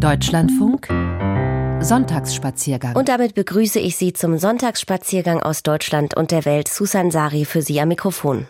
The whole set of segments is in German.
Deutschlandfunk Sonntagsspaziergang. Und damit begrüße ich Sie zum Sonntagsspaziergang aus Deutschland und der Welt. Susan Sari für Sie am Mikrofon.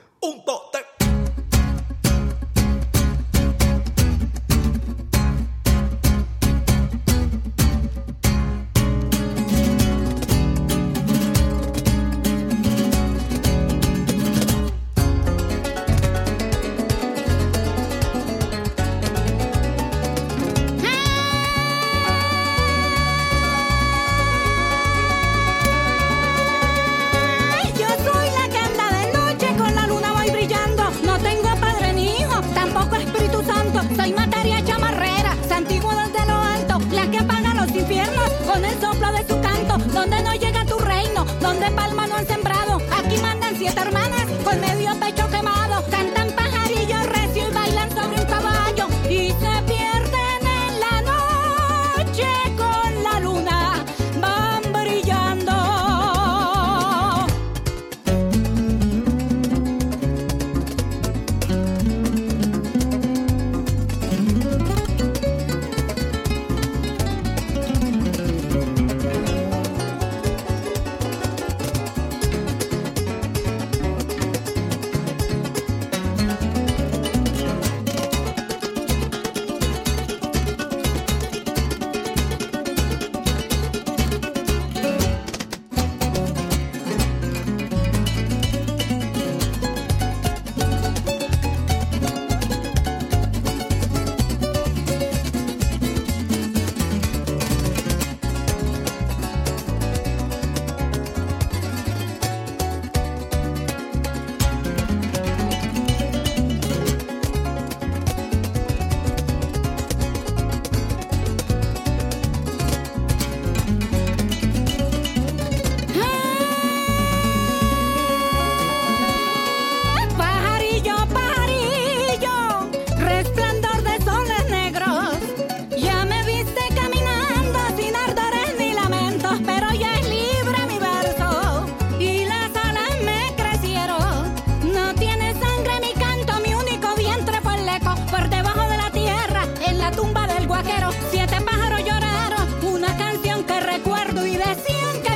siete pájaros lloraron, una canción que recuerdo y decían que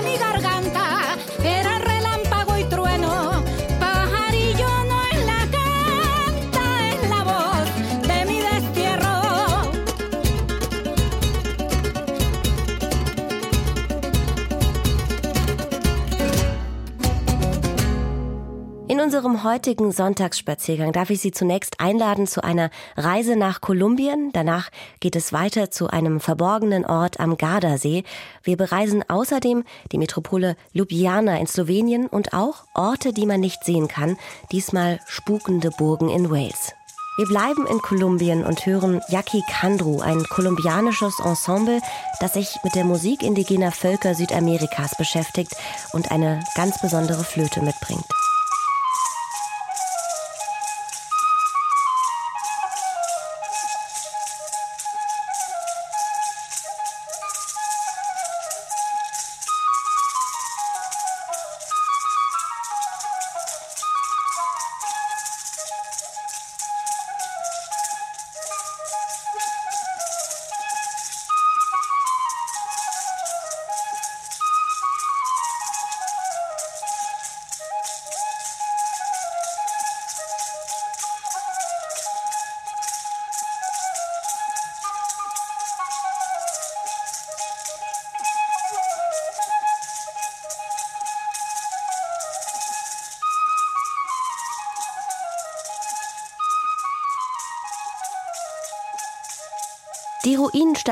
unserem heutigen Sonntagsspaziergang darf ich Sie zunächst einladen zu einer Reise nach Kolumbien. Danach geht es weiter zu einem verborgenen Ort am Gardasee. Wir bereisen außerdem die Metropole Ljubljana in Slowenien und auch Orte, die man nicht sehen kann, diesmal spukende Burgen in Wales. Wir bleiben in Kolumbien und hören Yaki Kandru, ein kolumbianisches Ensemble, das sich mit der Musik indigener Völker Südamerikas beschäftigt und eine ganz besondere Flöte mitbringt.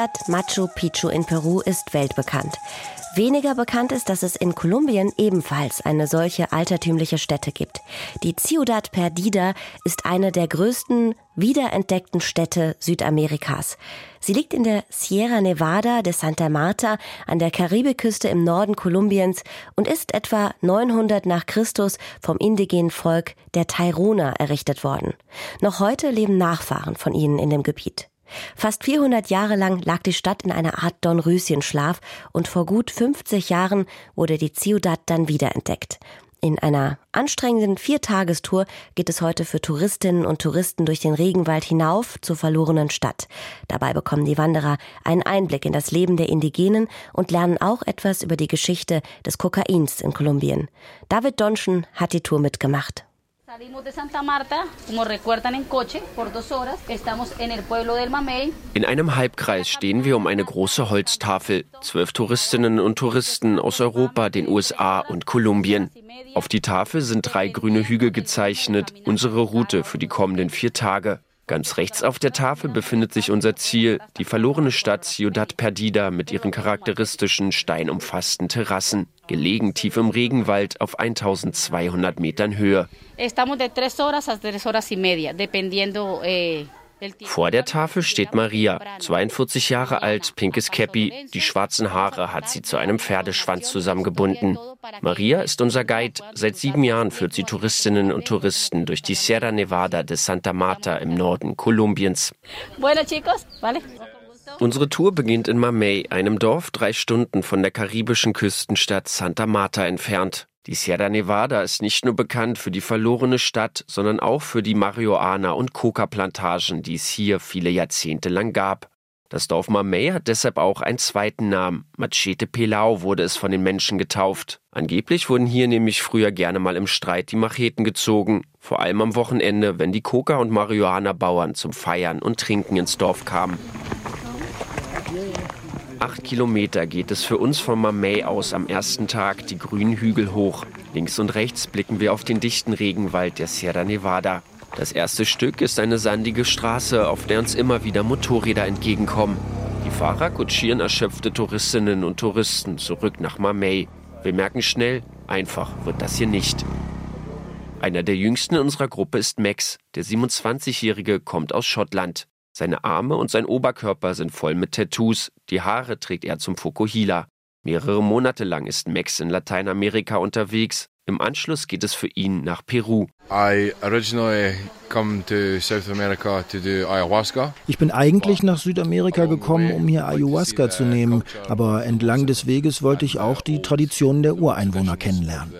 Ruinenstadt Machu Picchu in Peru ist weltbekannt. Weniger bekannt ist, dass es in Kolumbien ebenfalls eine solche altertümliche Stätte gibt. Die Ciudad Perdida ist eine der größten wiederentdeckten Städte Südamerikas. Sie liegt in der Sierra Nevada de Santa Marta an der Karibikküste im Norden Kolumbiens und ist etwa 900 nach Christus vom indigenen Volk der Tairona errichtet worden. Noch heute leben Nachfahren von ihnen in dem Gebiet. Fast 400 Jahre lang lag die Stadt in einer Art Dornröschenschlaf und vor gut 50 Jahren wurde die Ciudad dann wiederentdeckt. In einer anstrengenden Viertagestour geht es heute für Touristinnen und Touristen durch den Regenwald hinauf zur verlorenen Stadt. Dabei bekommen die Wanderer einen Einblick in das Leben der Indigenen und lernen auch etwas über die Geschichte des Kokains in Kolumbien. David Donschen hat die Tour mitgemacht. In einem Halbkreis stehen wir um eine große Holztafel. Zwölf Touristinnen und Touristen aus Europa, den USA und Kolumbien. Auf die Tafel sind drei grüne Hügel gezeichnet, unsere Route für die kommenden vier Tage. Ganz rechts auf der Tafel befindet sich unser Ziel, die verlorene Stadt Ciudad Perdida mit ihren charakteristischen steinumfassten Terrassen, gelegen tief im Regenwald auf 1200 Metern Höhe. Estamos de tres horas a tres horas y media, dependiendo eh, vor der Tafel steht Maria, 42 Jahre alt, pinkes Käppi. Die schwarzen Haare hat sie zu einem Pferdeschwanz zusammengebunden. Maria ist unser Guide. Seit sieben Jahren führt sie Touristinnen und Touristen durch die Sierra Nevada de Santa Marta im Norden Kolumbiens. Unsere Tour beginnt in Mamey, einem Dorf drei Stunden von der karibischen Küstenstadt Santa Marta entfernt. Die Sierra Nevada ist nicht nur bekannt für die verlorene Stadt, sondern auch für die Marihuana- und Coca-Plantagen, die es hier viele Jahrzehnte lang gab. Das Dorf Mamey hat deshalb auch einen zweiten Namen. Machete Pelau wurde es von den Menschen getauft. Angeblich wurden hier nämlich früher gerne mal im Streit die Macheten gezogen, vor allem am Wochenende, wenn die Coca- und Marihuana-Bauern zum Feiern und Trinken ins Dorf kamen. Acht Kilometer geht es für uns von Mamey aus am ersten Tag die grünen Hügel hoch. Links und rechts blicken wir auf den dichten Regenwald der Sierra Nevada. Das erste Stück ist eine sandige Straße, auf der uns immer wieder Motorräder entgegenkommen. Die Fahrer kutschieren erschöpfte Touristinnen und Touristen zurück nach Mamey. Wir merken schnell, einfach wird das hier nicht. Einer der jüngsten in unserer Gruppe ist Max. Der 27-Jährige kommt aus Schottland. Seine Arme und sein Oberkörper sind voll mit Tattoos, die Haare trägt er zum Fukuhila. Mehrere Monate lang ist Max in Lateinamerika unterwegs. Im Anschluss geht es für ihn nach Peru. Ich bin eigentlich nach Südamerika gekommen, um hier Ayahuasca zu nehmen, aber entlang des Weges wollte ich auch die Traditionen der Ureinwohner kennenlernen.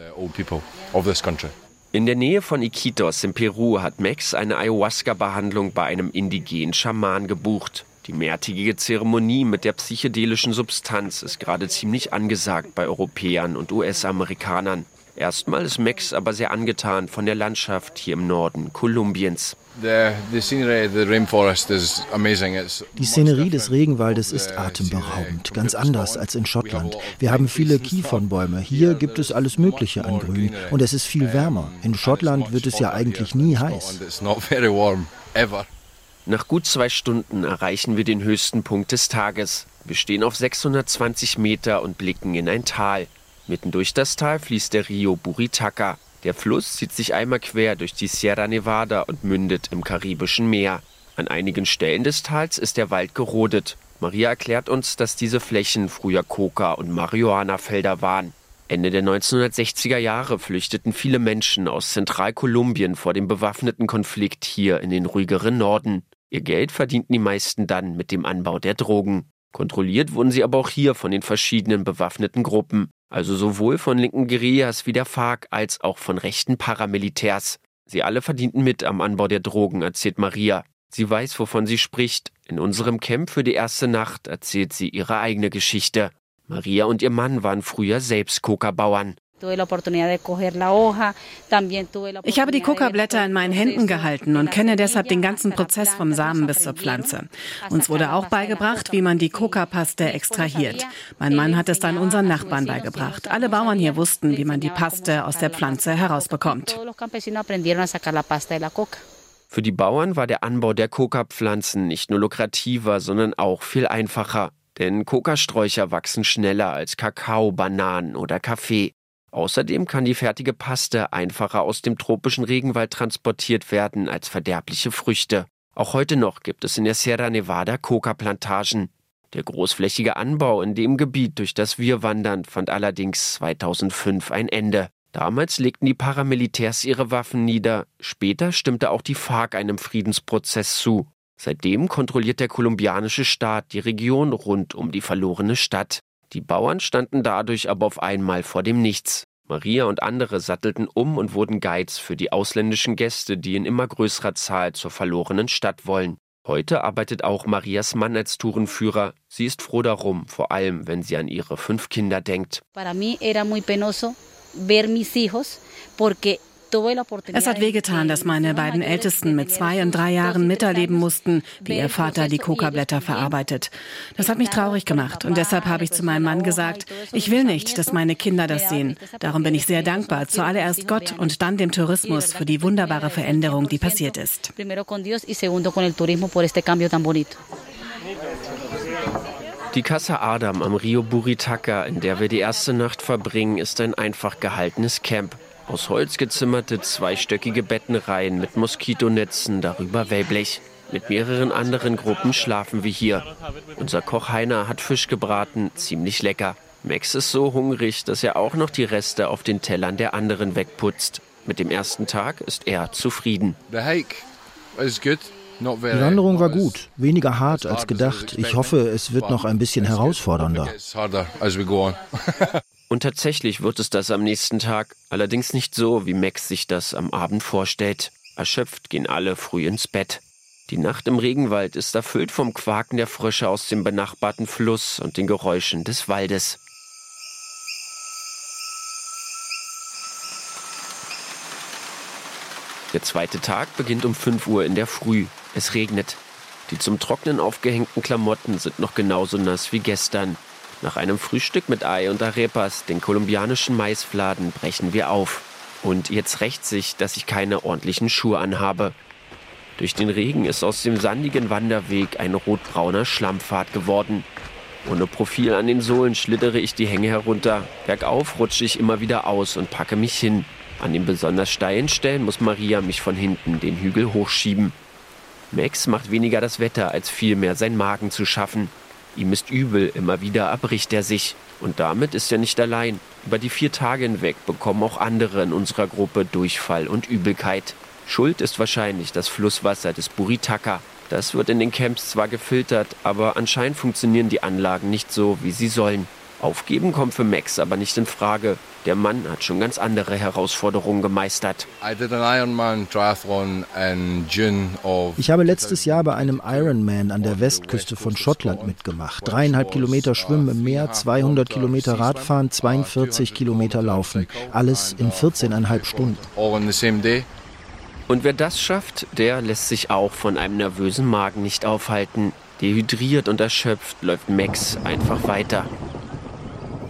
In der Nähe von Iquitos in Peru hat Max eine Ayahuasca-Behandlung bei einem indigenen Schaman gebucht. Die mehrtägige Zeremonie mit der psychedelischen Substanz ist gerade ziemlich angesagt bei Europäern und US-Amerikanern. Erstmal ist Max aber sehr angetan von der Landschaft hier im Norden Kolumbiens. Die Szenerie des Regenwaldes ist atemberaubend, ganz anders als in Schottland. Wir haben viele Kiefernbäume. Hier gibt es alles Mögliche an Grün und es ist viel wärmer. In Schottland wird es ja eigentlich nie heiß. Nach gut zwei Stunden erreichen wir den höchsten Punkt des Tages. Wir stehen auf 620 Meter und blicken in ein Tal. Mitten durch das Tal fließt der Rio Buritaca. Der Fluss zieht sich einmal quer durch die Sierra Nevada und mündet im Karibischen Meer. An einigen Stellen des Tals ist der Wald gerodet. Maria erklärt uns, dass diese Flächen früher Coca- und Marihuana-Felder waren. Ende der 1960er Jahre flüchteten viele Menschen aus Zentralkolumbien vor dem bewaffneten Konflikt hier in den ruhigeren Norden. Ihr Geld verdienten die meisten dann mit dem Anbau der Drogen. Kontrolliert wurden sie aber auch hier von den verschiedenen bewaffneten Gruppen also sowohl von linken Guerillas wie der FARC als auch von rechten Paramilitärs. Sie alle verdienten mit am Anbau der Drogen, erzählt Maria. Sie weiß, wovon sie spricht. In unserem Camp für die erste Nacht erzählt sie ihre eigene Geschichte. Maria und ihr Mann waren früher selbst Coca-Bauern. Ich habe die Coca-Blätter in meinen Händen gehalten und kenne deshalb den ganzen Prozess vom Samen bis zur Pflanze. Uns wurde auch beigebracht, wie man die Coca-Paste extrahiert. Mein Mann hat es dann unseren Nachbarn beigebracht. Alle Bauern hier wussten, wie man die Paste aus der Pflanze herausbekommt. Für die Bauern war der Anbau der Coca-Pflanzen nicht nur lukrativer, sondern auch viel einfacher. Denn Kokasträucher wachsen schneller als Kakao, Bananen oder Kaffee. Außerdem kann die fertige Paste einfacher aus dem tropischen Regenwald transportiert werden als verderbliche Früchte. Auch heute noch gibt es in der Sierra Nevada Coca-Plantagen. Der großflächige Anbau in dem Gebiet, durch das wir wandern, fand allerdings 2005 ein Ende. Damals legten die Paramilitärs ihre Waffen nieder, später stimmte auch die FARC einem Friedensprozess zu. Seitdem kontrolliert der kolumbianische Staat die Region rund um die verlorene Stadt. Die Bauern standen dadurch aber auf einmal vor dem Nichts. Maria und andere sattelten um und wurden Guides für die ausländischen Gäste, die in immer größerer Zahl zur verlorenen Stadt wollen. Heute arbeitet auch Marias Mann als Tourenführer. Sie ist froh darum, vor allem wenn sie an ihre fünf Kinder denkt. Para mí era muy penoso ver mis hijos porque es hat wehgetan, dass meine beiden Ältesten mit zwei und drei Jahren miterleben mussten, wie ihr Vater die Coca-Blätter verarbeitet. Das hat mich traurig gemacht und deshalb habe ich zu meinem Mann gesagt, ich will nicht, dass meine Kinder das sehen. Darum bin ich sehr dankbar, zuallererst Gott und dann dem Tourismus für die wunderbare Veränderung, die passiert ist. Die Casa Adam am Rio Buritaca, in der wir die erste Nacht verbringen, ist ein einfach gehaltenes Camp. Aus Holz gezimmerte zweistöckige Bettenreihen mit Moskitonetzen, darüber Wellblech. Mit mehreren anderen Gruppen schlafen wir hier. Unser Koch Heiner hat Fisch gebraten, ziemlich lecker. Max ist so hungrig, dass er auch noch die Reste auf den Tellern der anderen wegputzt. Mit dem ersten Tag ist er zufrieden. Die Wanderung war gut, weniger hart als gedacht. Ich hoffe, es wird noch ein bisschen herausfordernder. Und tatsächlich wird es das am nächsten Tag, allerdings nicht so, wie Max sich das am Abend vorstellt. Erschöpft gehen alle früh ins Bett. Die Nacht im Regenwald ist erfüllt vom Quaken der Frösche aus dem benachbarten Fluss und den Geräuschen des Waldes. Der zweite Tag beginnt um 5 Uhr in der Früh. Es regnet. Die zum Trocknen aufgehängten Klamotten sind noch genauso nass wie gestern. Nach einem Frühstück mit Ei und Arepas, den kolumbianischen Maisfladen, brechen wir auf. Und jetzt rächt sich, dass ich keine ordentlichen Schuhe anhabe. Durch den Regen ist aus dem sandigen Wanderweg ein rotbrauner Schlammpfad geworden. Ohne Profil an den Sohlen schlittere ich die Hänge herunter. Bergauf rutsche ich immer wieder aus und packe mich hin. An den besonders steilen Stellen muss Maria mich von hinten den Hügel hochschieben. Max macht weniger das Wetter, als vielmehr sein Magen zu schaffen. Ihm ist übel, immer wieder erbricht er sich. Und damit ist er nicht allein. Über die vier Tage hinweg bekommen auch andere in unserer Gruppe Durchfall und Übelkeit. Schuld ist wahrscheinlich das Flusswasser des Buritaka. Das wird in den Camps zwar gefiltert, aber anscheinend funktionieren die Anlagen nicht so, wie sie sollen. Aufgeben kommt für Max aber nicht in Frage. Der Mann hat schon ganz andere Herausforderungen gemeistert. Ich habe letztes Jahr bei einem Ironman an der Westküste von Schottland mitgemacht. Dreieinhalb Kilometer Schwimmen im Meer, 200 Kilometer Radfahren, 42 Kilometer Laufen. Alles in 14,5 Stunden. Und wer das schafft, der lässt sich auch von einem nervösen Magen nicht aufhalten. Dehydriert und erschöpft läuft Max einfach weiter.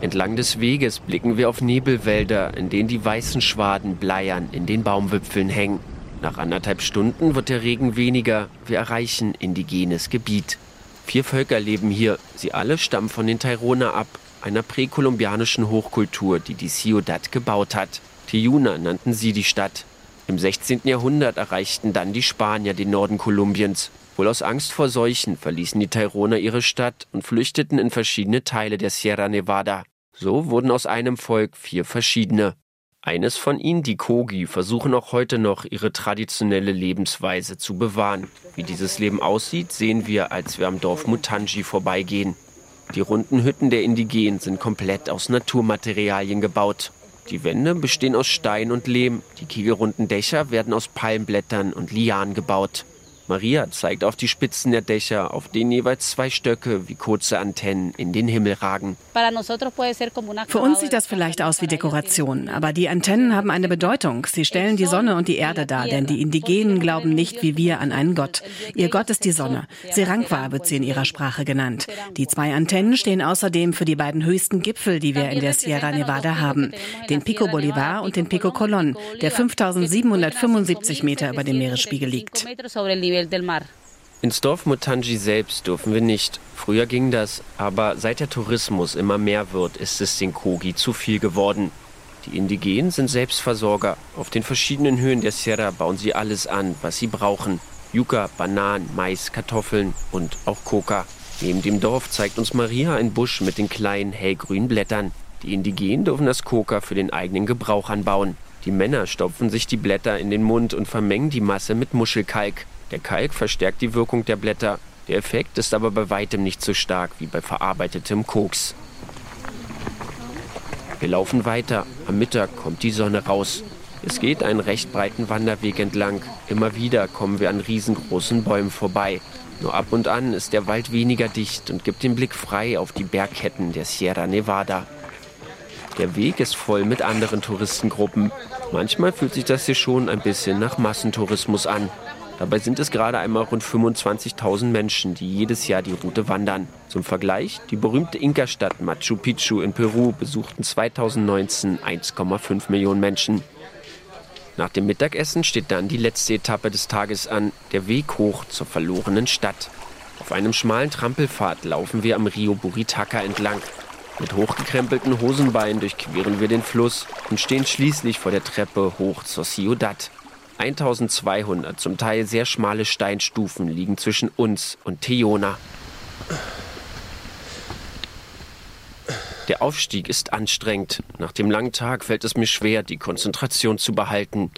Entlang des Weges blicken wir auf Nebelwälder, in denen die weißen Schwaden bleiern in den Baumwipfeln hängen. Nach anderthalb Stunden wird der Regen weniger. Wir erreichen indigenes Gebiet. Vier Völker leben hier. Sie alle stammen von den Tairona ab, einer präkolumbianischen Hochkultur, die die Ciudad gebaut hat. Tiuna nannten sie die Stadt. Im 16. Jahrhundert erreichten dann die Spanier den Norden Kolumbiens. Wohl aus Angst vor Seuchen verließen die Taironer ihre Stadt und flüchteten in verschiedene Teile der Sierra Nevada. So wurden aus einem Volk vier verschiedene. Eines von ihnen, die Kogi, versuchen auch heute noch ihre traditionelle Lebensweise zu bewahren. Wie dieses Leben aussieht, sehen wir, als wir am Dorf Mutanji vorbeigehen. Die runden Hütten der Indigenen sind komplett aus Naturmaterialien gebaut. Die Wände bestehen aus Stein und Lehm, die kegelrunden Dächer werden aus Palmblättern und Lianen gebaut. Maria zeigt auf die Spitzen der Dächer, auf denen jeweils zwei Stöcke wie kurze Antennen in den Himmel ragen. Für uns sieht das vielleicht aus wie Dekoration, aber die Antennen haben eine Bedeutung. Sie stellen die Sonne und die Erde dar, denn die Indigenen glauben nicht wie wir an einen Gott. Ihr Gott ist die Sonne. Serangwa wird sie in ihrer Sprache genannt. Die zwei Antennen stehen außerdem für die beiden höchsten Gipfel, die wir in der Sierra Nevada haben. Den Pico Bolivar und den Pico Colon, der 5775 Meter über dem Meeresspiegel liegt del mar. Ins Dorf Mutangi selbst dürfen wir nicht. Früher ging das, aber seit der Tourismus immer mehr wird, ist es den Kogi zu viel geworden. Die Indigenen sind Selbstversorger. Auf den verschiedenen Höhen der Sierra bauen sie alles an, was sie brauchen. Yucca, Bananen, Mais, Kartoffeln und auch Coca. Neben dem Dorf zeigt uns Maria ein Busch mit den kleinen hellgrünen Blättern. Die Indigenen dürfen das Coca für den eigenen Gebrauch anbauen. Die Männer stopfen sich die Blätter in den Mund und vermengen die Masse mit Muschelkalk. Der Kalk verstärkt die Wirkung der Blätter. Der Effekt ist aber bei weitem nicht so stark wie bei verarbeitetem Koks. Wir laufen weiter. Am Mittag kommt die Sonne raus. Es geht einen recht breiten Wanderweg entlang. Immer wieder kommen wir an riesengroßen Bäumen vorbei. Nur ab und an ist der Wald weniger dicht und gibt den Blick frei auf die Bergketten der Sierra Nevada. Der Weg ist voll mit anderen Touristengruppen. Manchmal fühlt sich das hier schon ein bisschen nach Massentourismus an. Dabei sind es gerade einmal rund 25.000 Menschen, die jedes Jahr die Route wandern. Zum Vergleich, die berühmte Inka-Stadt Machu Picchu in Peru besuchten 2019 1,5 Millionen Menschen. Nach dem Mittagessen steht dann die letzte Etappe des Tages an, der Weg hoch zur verlorenen Stadt. Auf einem schmalen Trampelpfad laufen wir am Rio Buritaca entlang. Mit hochgekrempelten Hosenbeinen durchqueren wir den Fluss und stehen schließlich vor der Treppe hoch zur Ciudad. 1200 zum Teil sehr schmale Steinstufen liegen zwischen uns und Teona. Der Aufstieg ist anstrengend. Nach dem langen Tag fällt es mir schwer, die Konzentration zu behalten.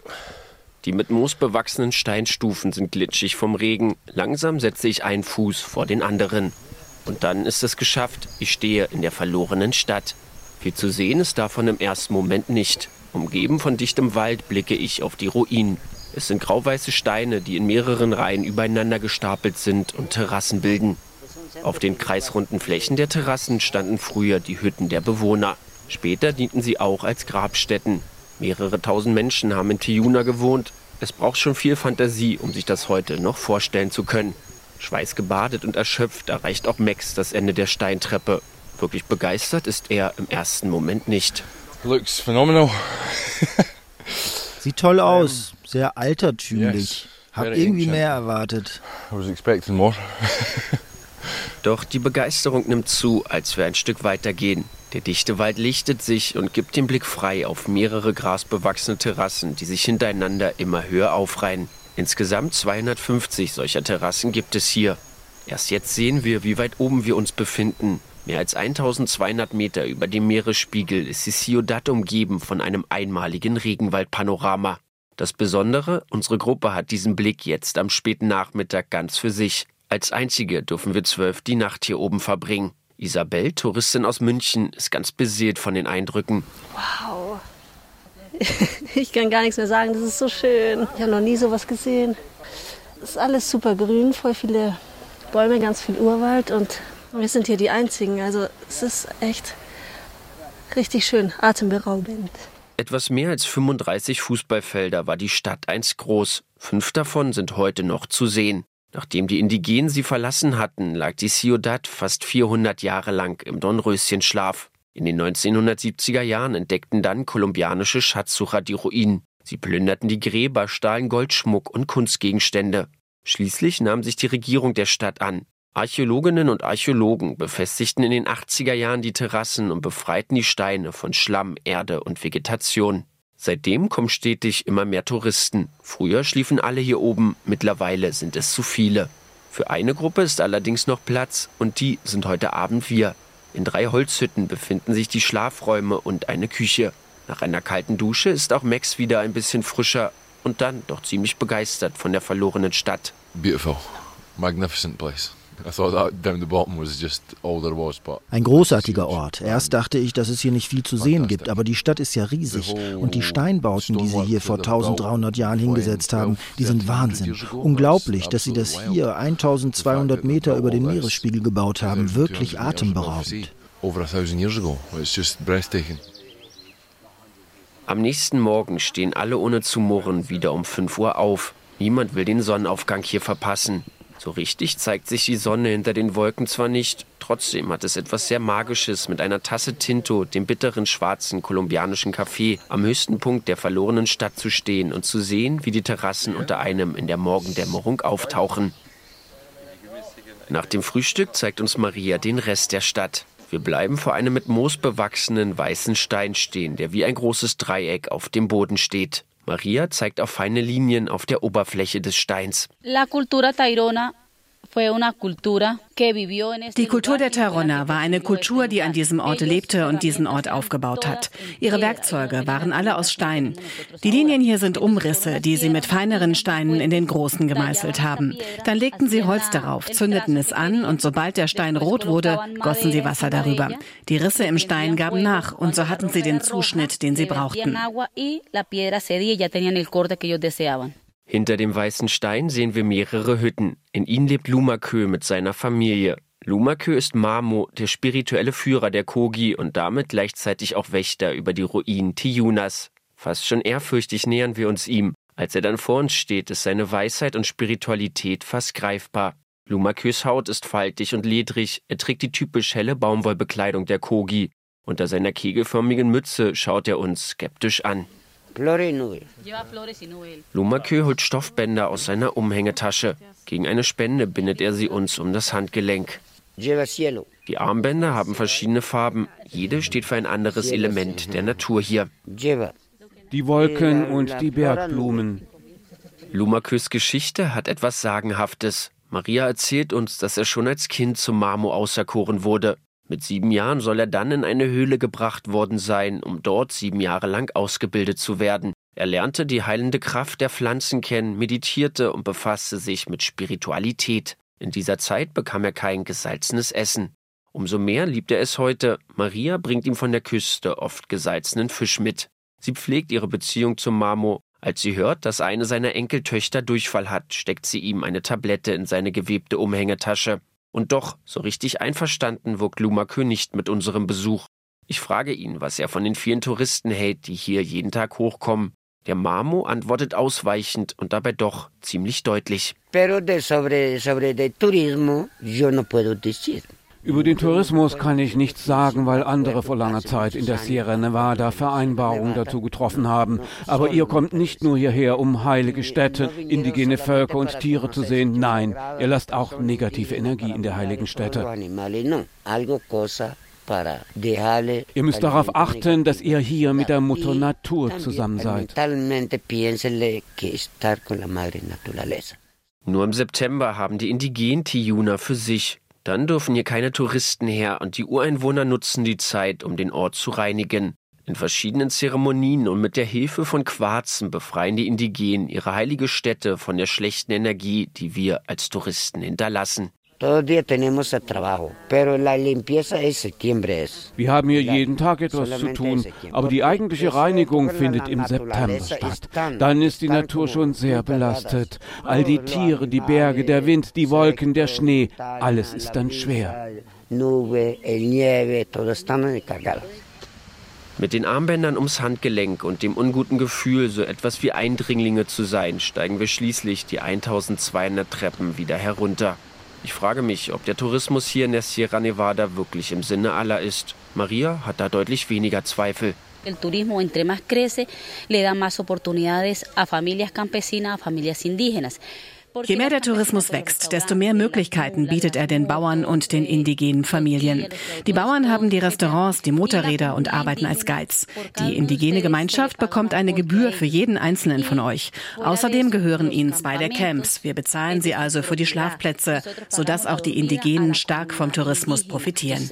Die mit Moos bewachsenen Steinstufen sind glitschig vom Regen. Langsam setze ich einen Fuß vor den anderen. Und dann ist es geschafft. Ich stehe in der verlorenen Stadt. Viel zu sehen ist davon im ersten Moment nicht. Umgeben von dichtem Wald blicke ich auf die Ruinen. Es sind grauweiße Steine, die in mehreren Reihen übereinander gestapelt sind und Terrassen bilden. Auf den kreisrunden Flächen der Terrassen standen früher die Hütten der Bewohner. Später dienten sie auch als Grabstätten. Mehrere tausend Menschen haben in Tiuna gewohnt. Es braucht schon viel Fantasie, um sich das heute noch vorstellen zu können. Schweißgebadet und erschöpft erreicht auch Max das Ende der Steintreppe. Wirklich begeistert ist er im ersten Moment nicht. Looks phenomenal. Sieht toll aus, sehr altertümlich. Hab irgendwie mehr erwartet. I was expecting more. Doch die Begeisterung nimmt zu, als wir ein Stück weitergehen. Der dichte Wald lichtet sich und gibt den Blick frei auf mehrere grasbewachsene Terrassen, die sich hintereinander immer höher aufreihen. Insgesamt 250 solcher Terrassen gibt es hier. Erst jetzt sehen wir, wie weit oben wir uns befinden. Mehr als 1200 Meter über dem Meeresspiegel ist die Ciudad umgeben von einem einmaligen Regenwaldpanorama. Das Besondere, unsere Gruppe hat diesen Blick jetzt am späten Nachmittag ganz für sich. Als einzige dürfen wir zwölf die Nacht hier oben verbringen. Isabel, Touristin aus München, ist ganz beseelt von den Eindrücken. Wow, ich kann gar nichts mehr sagen. Das ist so schön. Ich habe noch nie sowas gesehen. Es ist alles super grün, voll viele Bäume, ganz viel Urwald und wir sind hier die Einzigen. Also es ist echt richtig schön, atemberaubend. Etwas mehr als 35 Fußballfelder war die Stadt einst groß. Fünf davon sind heute noch zu sehen. Nachdem die Indigenen sie verlassen hatten, lag die Ciudad fast 400 Jahre lang im Dornröschenschlaf. In den 1970er Jahren entdeckten dann kolumbianische Schatzsucher die Ruinen. Sie plünderten die Gräber, stahlen Goldschmuck und Kunstgegenstände. Schließlich nahm sich die Regierung der Stadt an. Archäologinnen und Archäologen befestigten in den 80er Jahren die Terrassen und befreiten die Steine von Schlamm, Erde und Vegetation. Seitdem kommen stetig immer mehr Touristen. Früher schliefen alle hier oben, mittlerweile sind es zu viele. Für eine Gruppe ist allerdings noch Platz und die sind heute Abend wir. In drei Holzhütten befinden sich die Schlafräume und eine Küche. Nach einer kalten Dusche ist auch Max wieder ein bisschen frischer und dann doch ziemlich begeistert von der verlorenen Stadt. Beautiful, magnificent place. Ein großartiger Ort. Erst dachte ich, dass es hier nicht viel zu sehen gibt, aber die Stadt ist ja riesig. Und die Steinbauten, die sie hier vor 1300 Jahren hingesetzt haben, die sind Wahnsinn. Unglaublich, dass sie das hier 1200 Meter über den Meeresspiegel gebaut haben. Wirklich atemberaubend. Am nächsten Morgen stehen alle ohne zu murren wieder um 5 Uhr auf. Niemand will den Sonnenaufgang hier verpassen. So richtig zeigt sich die Sonne hinter den Wolken zwar nicht, trotzdem hat es etwas sehr Magisches, mit einer Tasse Tinto, dem bitteren schwarzen kolumbianischen Kaffee, am höchsten Punkt der verlorenen Stadt zu stehen und zu sehen, wie die Terrassen unter einem in der Morgendämmerung auftauchen. Nach dem Frühstück zeigt uns Maria den Rest der Stadt. Wir bleiben vor einem mit Moos bewachsenen weißen Stein stehen, der wie ein großes Dreieck auf dem Boden steht. Maria zeigt auf feine Linien auf der Oberfläche des Steins. La cultura tairona Die Kultur der Tairona war eine Kultur, die an diesem Ort lebte und diesen Ort aufgebaut hat. Ihre Werkzeuge waren alle aus Stein. Die Linien hier sind Umrisse, die sie mit feineren Steinen in den großen gemeißelt haben. Dann legten sie Holz darauf, zündeten es an und sobald der Stein rot wurde, gossen sie Wasser darüber. Die Risse im Stein gaben nach und so hatten sie den Zuschnitt, den sie brauchten. Hinter dem weißen Stein sehen wir mehrere Hütten. In ihnen lebt Lumakö mit seiner Familie. Lumakö ist Mamo, der spirituelle Führer der Kogi und damit gleichzeitig auch Wächter über die Ruinen Tiyunas. Fast schon ehrfürchtig nähern wir uns ihm. Als er dann vor uns steht, ist seine Weisheit und Spiritualität fast greifbar. Lumakös Haut ist faltig und ledrig, er trägt die typisch helle Baumwollbekleidung der Kogi. Unter seiner kegelförmigen Mütze schaut er uns skeptisch an. Lumakö holt Stoffbänder aus seiner Umhängetasche. Gegen eine Spende bindet er sie uns um das Handgelenk. Die Armbänder haben verschiedene Farben. Jede steht für ein anderes Element der Natur hier. Die Wolken und die Bergblumen. Lumakös Geschichte hat etwas Sagenhaftes. Maria erzählt uns, dass er schon als Kind zum Marmo auserkoren wurde. Mit sieben Jahren soll er dann in eine Höhle gebracht worden sein, um dort sieben Jahre lang ausgebildet zu werden. Er lernte die heilende Kraft der Pflanzen kennen, meditierte und befasste sich mit Spiritualität. In dieser Zeit bekam er kein gesalzenes Essen. Umso mehr liebt er es heute. Maria bringt ihm von der Küste oft gesalzenen Fisch mit. Sie pflegt ihre Beziehung zum Mamo. Als sie hört, dass eine seiner Enkeltöchter Durchfall hat, steckt sie ihm eine Tablette in seine gewebte Umhängetasche. Und doch, so richtig einverstanden wirkt Lumakö nicht mit unserem Besuch. Ich frage ihn, was er von den vielen Touristen hält, die hier jeden Tag hochkommen. Der Mamo antwortet ausweichend und dabei doch ziemlich deutlich. Pero de sobre, sobre de turismo yo no puedo decir. Über den Tourismus kann ich nichts sagen, weil andere vor langer Zeit in der Sierra Nevada Vereinbarungen dazu getroffen haben. Aber ihr kommt nicht nur hierher, um heilige Städte, indigene Völker und Tiere zu sehen. Nein, ihr lasst auch negative Energie in der heiligen Stätte. Ihr müsst darauf achten, dass ihr hier mit der Mutter Natur zusammen seid. Nur im September haben die indigenen Tiyuna für sich dann dürfen hier keine Touristen her und die Ureinwohner nutzen die Zeit, um den Ort zu reinigen. In verschiedenen Zeremonien und mit der Hilfe von Quarzen befreien die Indigenen ihre heilige Stätte von der schlechten Energie, die wir als Touristen hinterlassen. Wir haben hier jeden Tag etwas zu tun, aber die eigentliche Reinigung findet im September statt. Dann ist die Natur schon sehr belastet. All die Tiere, die Berge, der Wind, die Wolken, der Schnee, alles ist dann schwer. Mit den Armbändern ums Handgelenk und dem unguten Gefühl, so etwas wie Eindringlinge zu sein, steigen wir schließlich die 1200 Treppen wieder herunter. Ich frage mich, ob der Tourismus hier in der Sierra Nevada wirklich im Sinne aller ist. Maria hat da deutlich weniger Zweifel. El turismo entre más crece, le da más oportunidades a familias campesinas. Je mehr der Tourismus wächst, desto mehr Möglichkeiten bietet er den Bauern und den indigenen Familien. Die Bauern haben die Restaurants, die Motorräder und arbeiten als Guides. Die indigene Gemeinschaft bekommt eine Gebühr für jeden einzelnen von euch. Außerdem gehören ihnen zwei der Camps. Wir bezahlen sie also für die Schlafplätze, sodass auch die Indigenen stark vom Tourismus profitieren.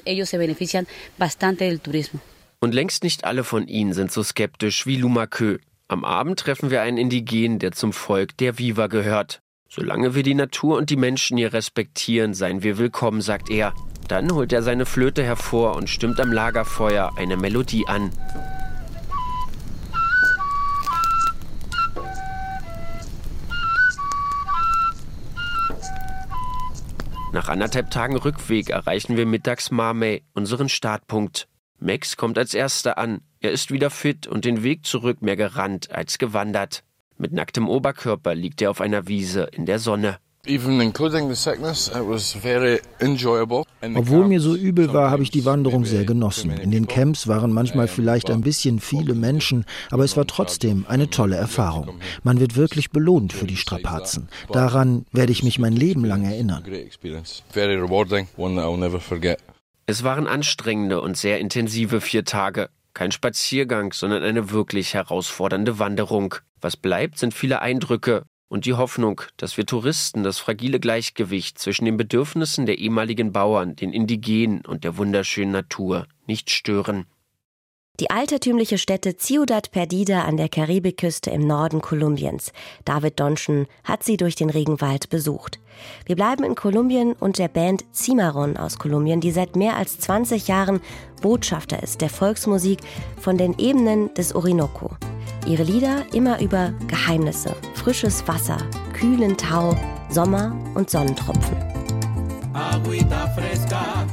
Und längst nicht alle von ihnen sind so skeptisch wie Lumakö. Am Abend treffen wir einen Indigenen, der zum Volk der Viva gehört. Solange wir die Natur und die Menschen hier respektieren, seien wir willkommen, sagt er. Dann holt er seine Flöte hervor und stimmt am Lagerfeuer eine Melodie an. Nach anderthalb Tagen Rückweg erreichen wir mittags Marmey, unseren Startpunkt. Max kommt als erster an. Er ist wieder fit und den Weg zurück mehr gerannt als gewandert. Mit nacktem Oberkörper liegt er auf einer Wiese in der Sonne. Obwohl mir so übel war, habe ich die Wanderung sehr genossen. In den Camps waren manchmal vielleicht ein bisschen viele Menschen, aber es war trotzdem eine tolle Erfahrung. Man wird wirklich belohnt für die Strapazen. Daran werde ich mich mein Leben lang erinnern. Es waren anstrengende und sehr intensive vier Tage. Kein Spaziergang, sondern eine wirklich herausfordernde Wanderung. Was bleibt, sind viele Eindrücke und die Hoffnung, dass wir Touristen das fragile Gleichgewicht zwischen den Bedürfnissen der ehemaligen Bauern, den Indigenen und der wunderschönen Natur nicht stören. Die altertümliche Stätte Ciudad Perdida an der Karibikküste im Norden Kolumbiens. David Donschen hat sie durch den Regenwald besucht. Wir bleiben in Kolumbien und der Band Cimarron aus Kolumbien, die seit mehr als 20 Jahren Botschafter ist der Volksmusik von den Ebenen des Orinoco. Ihre Lieder immer über Geheimnisse, frisches Wasser, kühlen Tau, Sommer und Sonnentropfen. Agüita fresca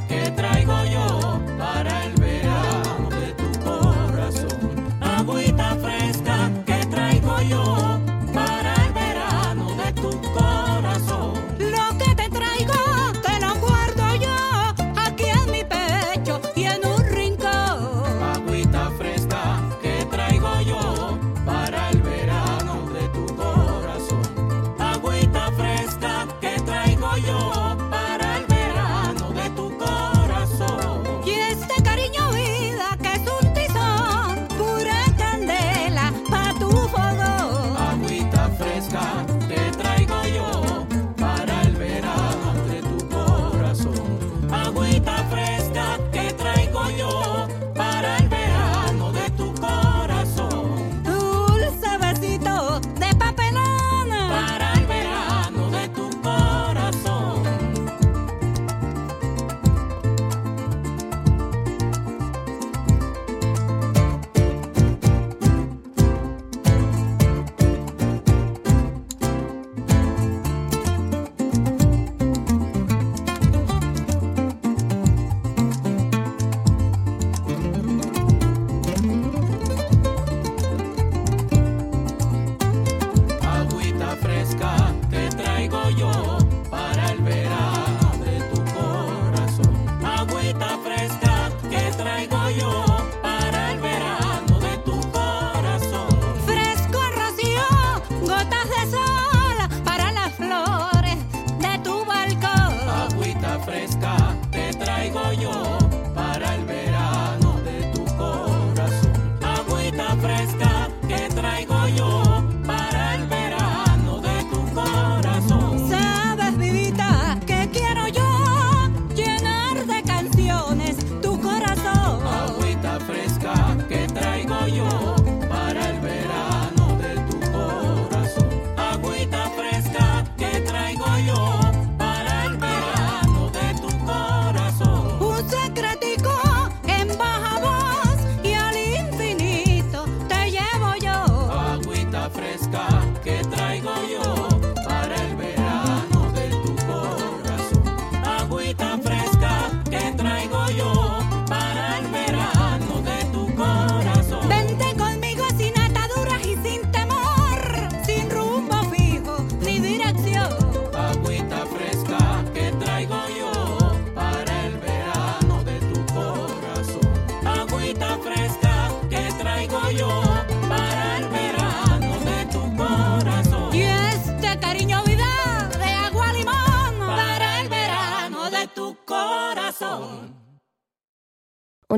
fresca.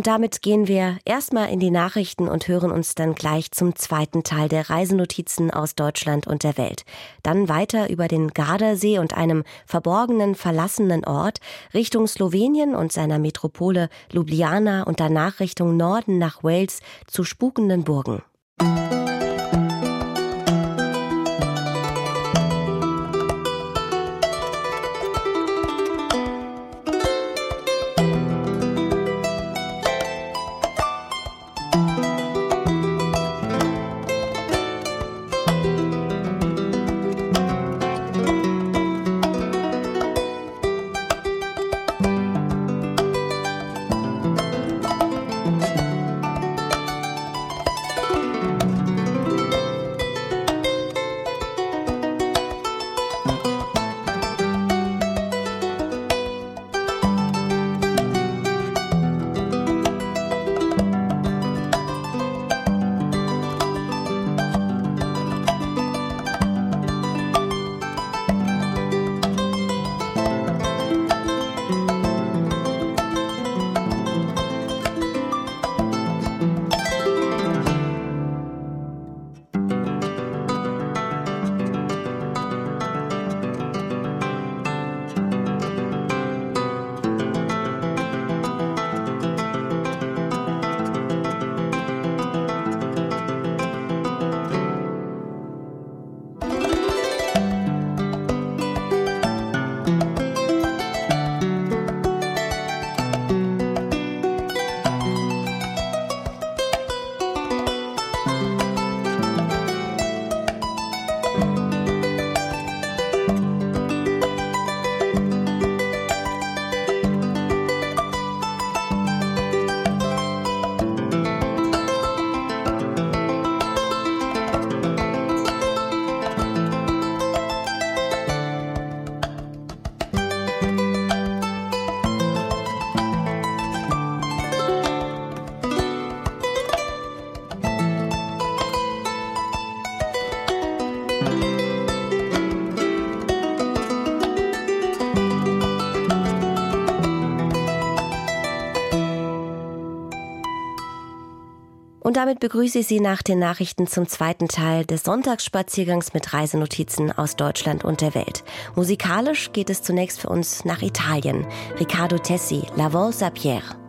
Und damit gehen wir erstmal in die Nachrichten und hören uns dann gleich zum zweiten Teil der Reisenotizen aus Deutschland und der Welt. Dann weiter über den Gardasee und einem verborgenen, verlassenen Ort Richtung Slowenien und seiner Metropole Ljubljana und danach Richtung Norden nach Wales zu spukenden Burgen. Und damit begrüße ich Sie nach den Nachrichten zum zweiten Teil des Sonntagsspaziergangs mit Reisenotizen aus Deutschland und der Welt. Musikalisch geht es zunächst für uns nach Italien. Riccardo Tessi, La Valse a Pierre.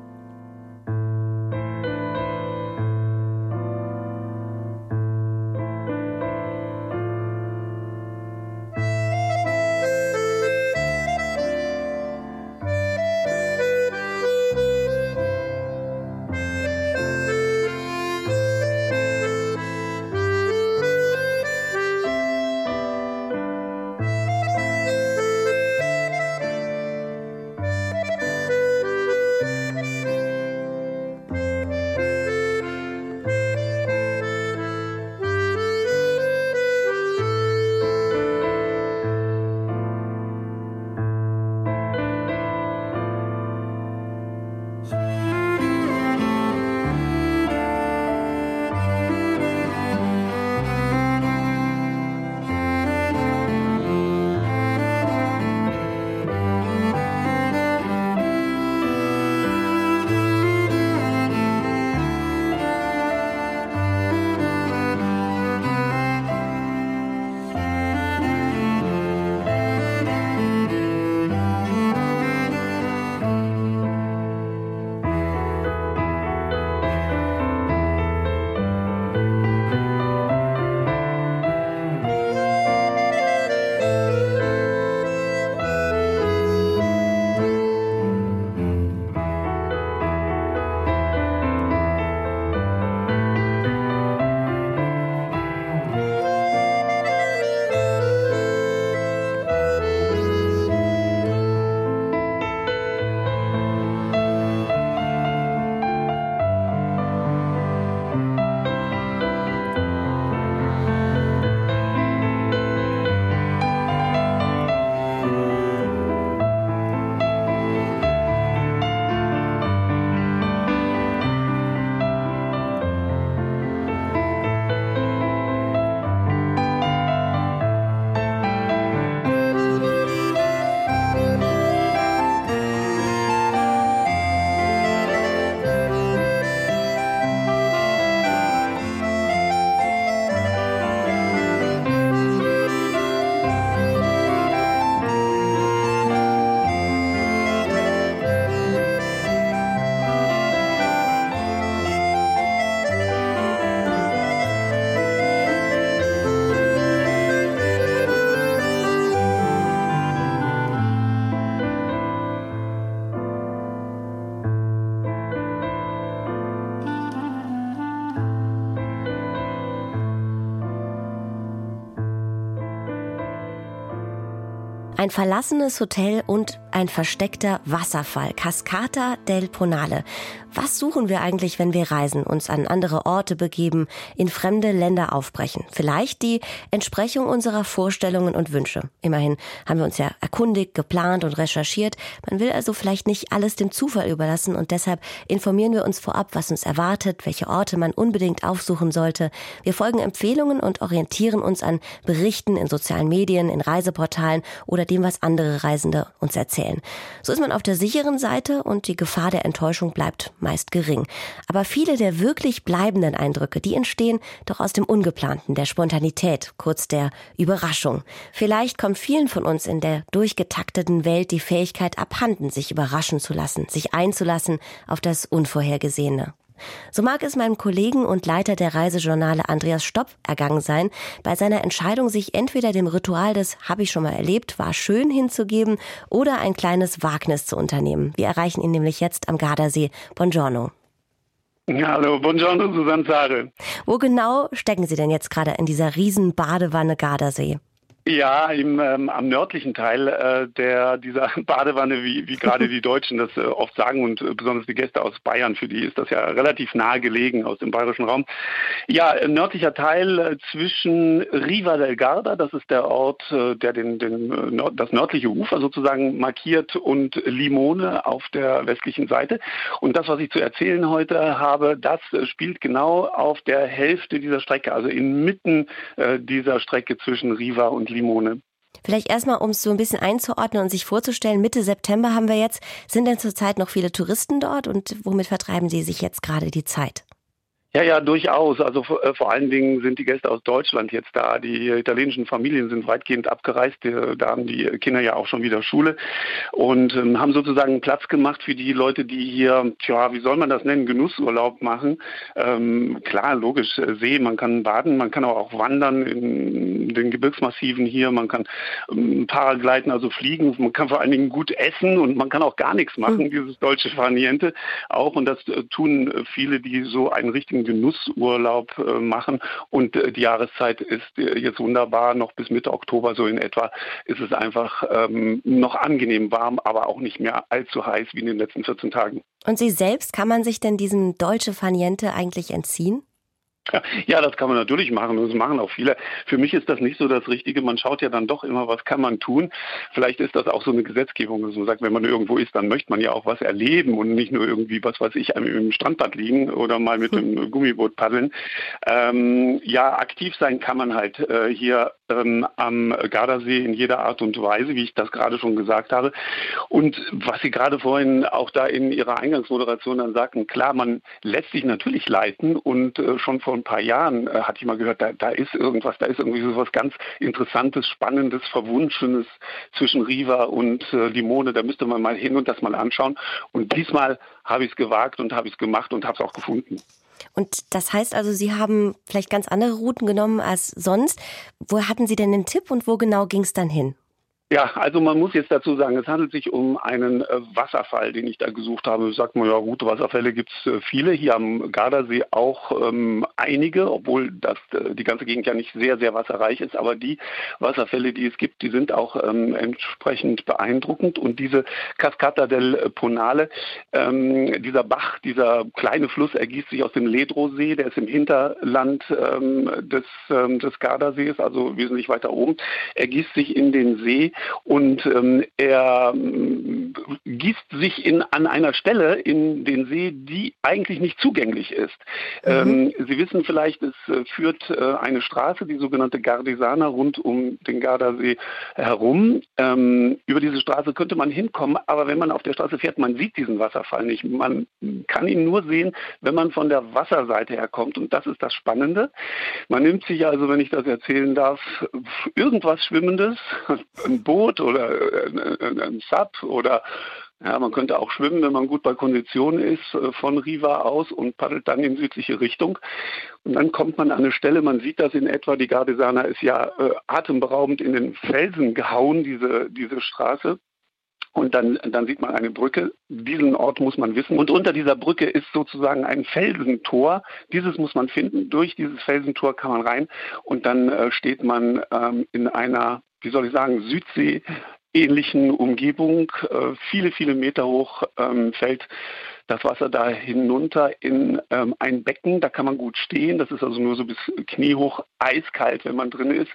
Ein verlassenes Hotel und ein versteckter Wasserfall, Cascata del Ponale. Was suchen wir eigentlich, wenn wir reisen, uns an andere Orte begeben, in fremde Länder aufbrechen? Vielleicht die Entsprechung unserer Vorstellungen und Wünsche. Immerhin haben wir uns ja erkundigt, geplant und recherchiert. Man will also vielleicht nicht alles dem Zufall überlassen und deshalb informieren wir uns vorab, was uns erwartet, welche Orte man unbedingt aufsuchen sollte. Wir folgen Empfehlungen und orientieren uns an Berichten in sozialen Medien, in Reiseportalen oder dem, was andere Reisende uns erzählen. So ist man auf der sicheren Seite und die Gefahr der Enttäuschung bleibt meist gering. Aber viele der wirklich bleibenden Eindrücke, die entstehen doch aus dem Ungeplanten, der Spontanität, kurz der Überraschung. Vielleicht kommt vielen von uns in der durchgetakteten Welt die Fähigkeit abhanden, sich überraschen zu lassen, sich einzulassen auf das Unvorhergesehene. So mag es meinem Kollegen und Leiter der Reisejournale Andreas Stopp ergangen sein, bei seiner Entscheidung, sich entweder dem Ritual des Hab ich schon mal erlebt, war schön hinzugeben oder ein kleines Wagnis zu unternehmen. Wir erreichen ihn nämlich jetzt am Gardasee. Buongiorno. Hallo, buongiorno, Susanne Sare. Wo genau stecken Sie denn jetzt gerade in dieser riesen Badewanne Gardasee? Ja, im, ähm, am nördlichen Teil äh, der dieser Badewanne, wie, wie gerade die Deutschen das äh, oft sagen und äh, besonders die Gäste aus Bayern, für die ist das ja relativ nahe gelegen aus dem bayerischen Raum. Ja, äh, nördlicher Teil äh, zwischen Riva del Garda, das ist der Ort, äh, der den, den, äh, das nördliche Ufer sozusagen markiert, und Limone auf der westlichen Seite. Und das, was ich zu erzählen heute habe, das spielt genau auf der Hälfte dieser Strecke, also inmitten äh, dieser Strecke zwischen Riva und Limone. Vielleicht erstmal, um es so ein bisschen einzuordnen und sich vorzustellen, Mitte September haben wir jetzt. Sind denn zurzeit noch viele Touristen dort und womit vertreiben Sie sich jetzt gerade die Zeit? Ja, ja, durchaus. Also äh, vor allen Dingen sind die Gäste aus Deutschland jetzt da. Die italienischen Familien sind weitgehend abgereist. Da haben die Kinder ja auch schon wieder Schule und ähm, haben sozusagen Platz gemacht für die Leute, die hier, tja, wie soll man das nennen, Genussurlaub machen. Ähm, klar, logisch, äh, See, man kann baden, man kann aber auch wandern in den Gebirgsmassiven hier, man kann ähm, Paragleiten, also fliegen, man kann vor allen Dingen gut essen und man kann auch gar nichts machen, mhm. dieses deutsche Farniente auch. Und das äh, tun viele, die so einen richtigen Genussurlaub äh, machen. Und äh, die Jahreszeit ist äh, jetzt wunderbar, noch bis Mitte Oktober so in etwa ist es einfach ähm, noch angenehm warm, aber auch nicht mehr allzu heiß wie in den letzten 14 Tagen. Und Sie selbst, kann man sich denn diesem Deutsche Faniente eigentlich entziehen? Ja, das kann man natürlich machen und das machen auch viele. Für mich ist das nicht so das Richtige. Man schaut ja dann doch immer, was kann man tun. Vielleicht ist das auch so eine Gesetzgebung, dass man sagt, wenn man irgendwo ist, dann möchte man ja auch was erleben und nicht nur irgendwie, was weiß ich, im Strandbad liegen oder mal mit dem Gummiboot paddeln. Ähm, ja, aktiv sein kann man halt äh, hier ähm, am Gardasee in jeder Art und Weise, wie ich das gerade schon gesagt habe. Und was Sie gerade vorhin auch da in Ihrer Eingangsmoderation dann sagten, klar, man lässt sich natürlich leiten und äh, schon vor ein paar Jahren äh, hatte ich mal gehört, da, da ist irgendwas, da ist irgendwie so was ganz Interessantes, Spannendes, Verwunschenes zwischen Riva und äh, Limone. Da müsste man mal hin und das mal anschauen. Und diesmal habe ich es gewagt und habe es gemacht und habe es auch gefunden. Und das heißt also, Sie haben vielleicht ganz andere Routen genommen als sonst. Wo hatten Sie denn den Tipp und wo genau ging es dann hin? Ja, also man muss jetzt dazu sagen, es handelt sich um einen äh, Wasserfall, den ich da gesucht habe. Sagt man ja, gute Wasserfälle gibt es äh, viele. Hier am Gardasee auch ähm, einige, obwohl das, äh, die ganze Gegend ja nicht sehr, sehr wasserreich ist. Aber die Wasserfälle, die es gibt, die sind auch ähm, entsprechend beeindruckend. Und diese Cascata del Ponale, ähm, dieser Bach, dieser kleine Fluss ergießt sich aus dem Ledrosee, der ist im Hinterland ähm, des, ähm, des Gardasees, also wesentlich weiter oben, ergießt sich in den See und ähm, er ähm, gießt sich in, an einer Stelle in den See, die eigentlich nicht zugänglich ist. Mhm. Ähm, Sie wissen vielleicht, es äh, führt äh, eine Straße, die sogenannte Gardesana, rund um den Gardasee herum. Ähm, über diese Straße könnte man hinkommen, aber wenn man auf der Straße fährt, man sieht diesen Wasserfall nicht. Man kann ihn nur sehen, wenn man von der Wasserseite her kommt. Und das ist das Spannende. Man nimmt sich also, wenn ich das erzählen darf, irgendwas Schwimmendes, ein Boot oder äh, ein Sub oder ja, man könnte auch schwimmen, wenn man gut bei Konditionen ist, äh, von Riva aus und paddelt dann in südliche Richtung. Und dann kommt man an eine Stelle, man sieht das in etwa, die Gardesana ist ja äh, atemberaubend in den Felsen gehauen, diese, diese Straße. Und dann, dann sieht man eine Brücke. Diesen Ort muss man wissen. Und unter dieser Brücke ist sozusagen ein Felsentor. Dieses muss man finden. Durch dieses Felsentor kann man rein. Und dann äh, steht man ähm, in einer wie soll ich sagen, Südsee ähnlichen Umgebung. Äh, viele, viele Meter hoch ähm, fällt das Wasser da hinunter in ähm, ein Becken. Da kann man gut stehen. Das ist also nur so bis kniehoch eiskalt, wenn man drin ist.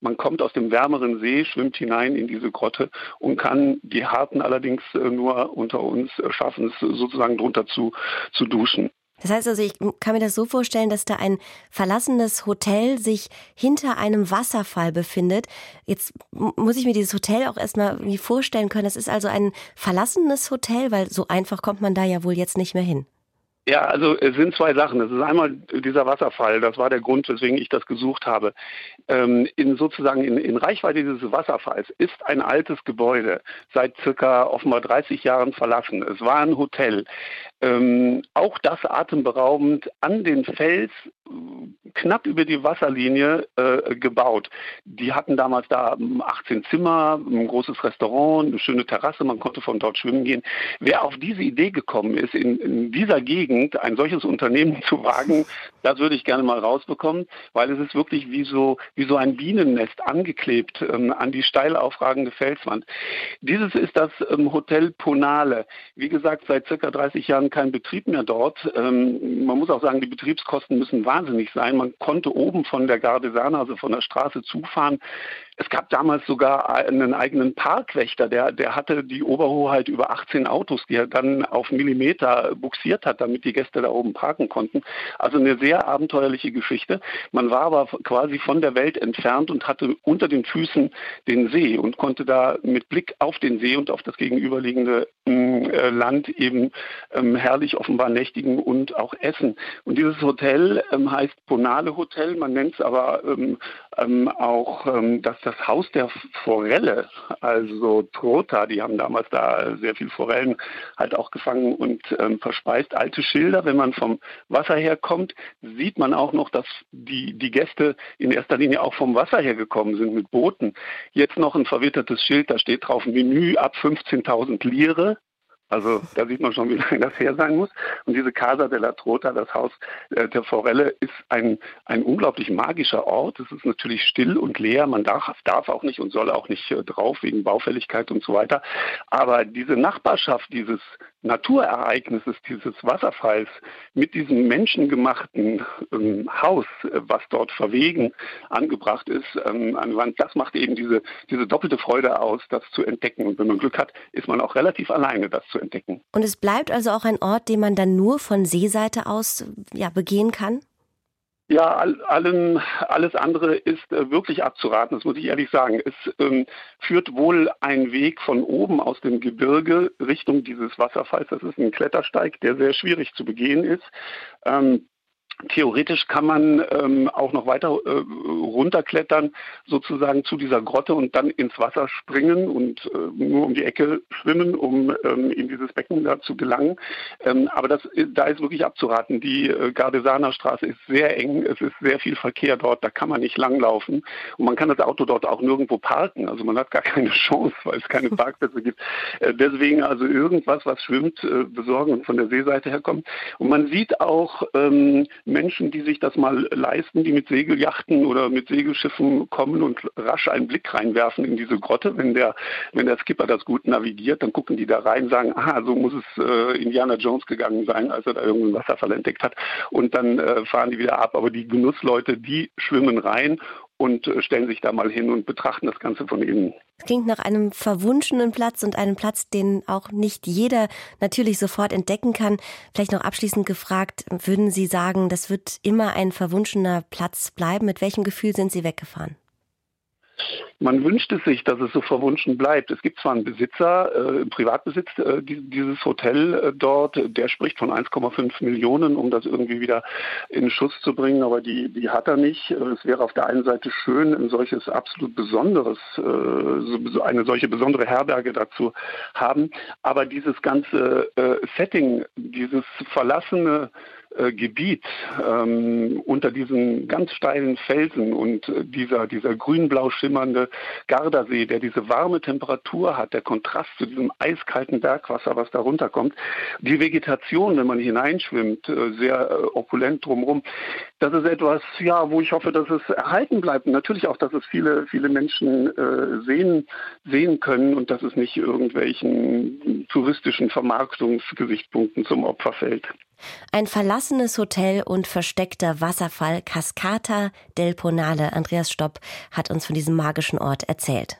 Man kommt aus dem wärmeren See, schwimmt hinein in diese Grotte und kann die Harten allerdings äh, nur unter uns schaffen, es sozusagen drunter zu, zu duschen. Das heißt also, ich kann mir das so vorstellen, dass da ein verlassenes Hotel sich hinter einem Wasserfall befindet. Jetzt muss ich mir dieses Hotel auch erstmal vorstellen können. Das ist also ein verlassenes Hotel, weil so einfach kommt man da ja wohl jetzt nicht mehr hin. Ja, also es sind zwei Sachen. Das ist einmal dieser Wasserfall, das war der Grund, weswegen ich das gesucht habe. Ähm, in sozusagen in, in Reichweite dieses Wasserfalls ist ein altes Gebäude, seit circa offenbar 30 Jahren verlassen. Es war ein Hotel. Ähm, auch das atemberaubend an den Fels knapp über die Wasserlinie äh, gebaut. Die hatten damals da 18 Zimmer, ein großes Restaurant, eine schöne Terrasse, man konnte von dort schwimmen gehen. Wer auf diese Idee gekommen ist, in, in dieser Gegend ein solches Unternehmen zu wagen, das würde ich gerne mal rausbekommen, weil es ist wirklich wie so, wie so ein Bienennest angeklebt ähm, an die steil aufragende Felswand. Dieses ist das ähm, Hotel Ponale. Wie gesagt, seit circa 30 Jahren kein Betrieb mehr dort. Ähm, man muss auch sagen, die Betriebskosten müssen wahnsinnig sein. Man konnte oben von der Gardesana, also von der Straße zufahren. Es gab damals sogar einen eigenen Parkwächter, der, der hatte die Oberhoheit über 18 Autos, die er dann auf Millimeter buxiert hat, damit die Gäste da oben parken konnten. Also eine sehr abenteuerliche Geschichte. Man war aber quasi von der Welt entfernt und hatte unter den Füßen den See und konnte da mit Blick auf den See und auf das gegenüberliegende mm, äh, Land eben ähm, herrlich offenbar nächtigen und auch essen. Und dieses Hotel ähm, heißt Bonale Hotel, man nennt es aber ähm, ähm, auch ähm, dass das Haus der Forelle, also Trota, die haben damals da sehr viel Forellen halt auch gefangen und ähm, verspeist. Alte Schilder, wenn man vom Wasser herkommt, sieht man auch noch, dass die, die Gäste in erster Linie auch vom Wasser her gekommen sind mit Booten. Jetzt noch ein verwittertes Schild, da steht drauf Menü ab 15.000 Lire. Also da sieht man schon, wie lange das her sein muss. Und diese Casa della Trota, das Haus äh, der Forelle, ist ein, ein unglaublich magischer Ort. Es ist natürlich still und leer. Man darf, darf auch nicht und soll auch nicht äh, drauf wegen Baufälligkeit und so weiter. Aber diese Nachbarschaft dieses Naturereignisses, dieses Wasserfalls mit diesem menschengemachten ähm, Haus, äh, was dort verwegen angebracht ist ähm, an Wand, das macht eben diese, diese doppelte Freude aus, das zu entdecken. Und wenn man Glück hat, ist man auch relativ alleine, das zu entdecken. Und es bleibt also auch ein Ort, den man dann nur von Seeseite aus ja, begehen kann? Ja, allen, alles andere ist äh, wirklich abzuraten, das muss ich ehrlich sagen. Es ähm, führt wohl ein Weg von oben aus dem Gebirge Richtung dieses Wasserfalls. Das ist ein Klettersteig, der sehr schwierig zu begehen ist. Ähm, Theoretisch kann man ähm, auch noch weiter äh, runterklettern, sozusagen zu dieser Grotte und dann ins Wasser springen und äh, nur um die Ecke schwimmen, um ähm, in dieses Becken da zu gelangen. Ähm, aber das, da ist wirklich abzuraten. Die äh, Gardesaner Straße ist sehr eng, es ist sehr viel Verkehr dort, da kann man nicht langlaufen und man kann das Auto dort auch nirgendwo parken. Also man hat gar keine Chance, weil es keine Parkplätze gibt. Äh, deswegen also irgendwas, was schwimmt, äh, besorgen und von der Seeseite herkommt. Und man sieht auch ähm, Menschen, die sich das mal leisten, die mit Segelyachten oder mit Segelschiffen kommen und rasch einen Blick reinwerfen in diese Grotte. Wenn der, wenn der Skipper das gut navigiert, dann gucken die da rein, sagen, aha, so muss es äh, Indiana Jones gegangen sein, als er da irgendeinen Wasserfall entdeckt hat. Und dann äh, fahren die wieder ab. Aber die Genussleute, die schwimmen rein und äh, stellen sich da mal hin und betrachten das Ganze von innen. Es klingt nach einem verwunschenen Platz und einem Platz, den auch nicht jeder natürlich sofort entdecken kann. Vielleicht noch abschließend gefragt, würden Sie sagen, das wird immer ein verwunschener Platz bleiben? Mit welchem Gefühl sind Sie weggefahren? Man wünscht es sich, dass es so verwunschen bleibt. Es gibt zwar einen Besitzer, äh, Privatbesitz äh, dieses Hotel äh, dort, der spricht von 1,5 Millionen, um das irgendwie wieder in Schuss zu bringen, aber die, die hat er nicht. Äh, es wäre auf der einen Seite schön, ein solches absolut besonderes, äh, so, eine solche besondere Herberge dazu haben, aber dieses ganze äh, Setting, dieses verlassene äh, Gebiet ähm, unter diesen ganz steilen Felsen und äh, dieser, dieser grün-blau schimmernde Gardasee, der diese warme Temperatur hat, der Kontrast zu diesem eiskalten Bergwasser, was da runterkommt, die Vegetation, wenn man hineinschwimmt, äh, sehr äh, opulent drumherum, das ist etwas, ja, wo ich hoffe, dass es erhalten bleibt. Und natürlich auch, dass es viele, viele Menschen äh, sehen, sehen können und dass es nicht irgendwelchen touristischen Vermarktungsgesichtspunkten zum Opfer fällt. Ein verlassenes Hotel und versteckter Wasserfall Cascata del Ponale. Andreas Stopp hat uns von diesem magischen Ort erzählt.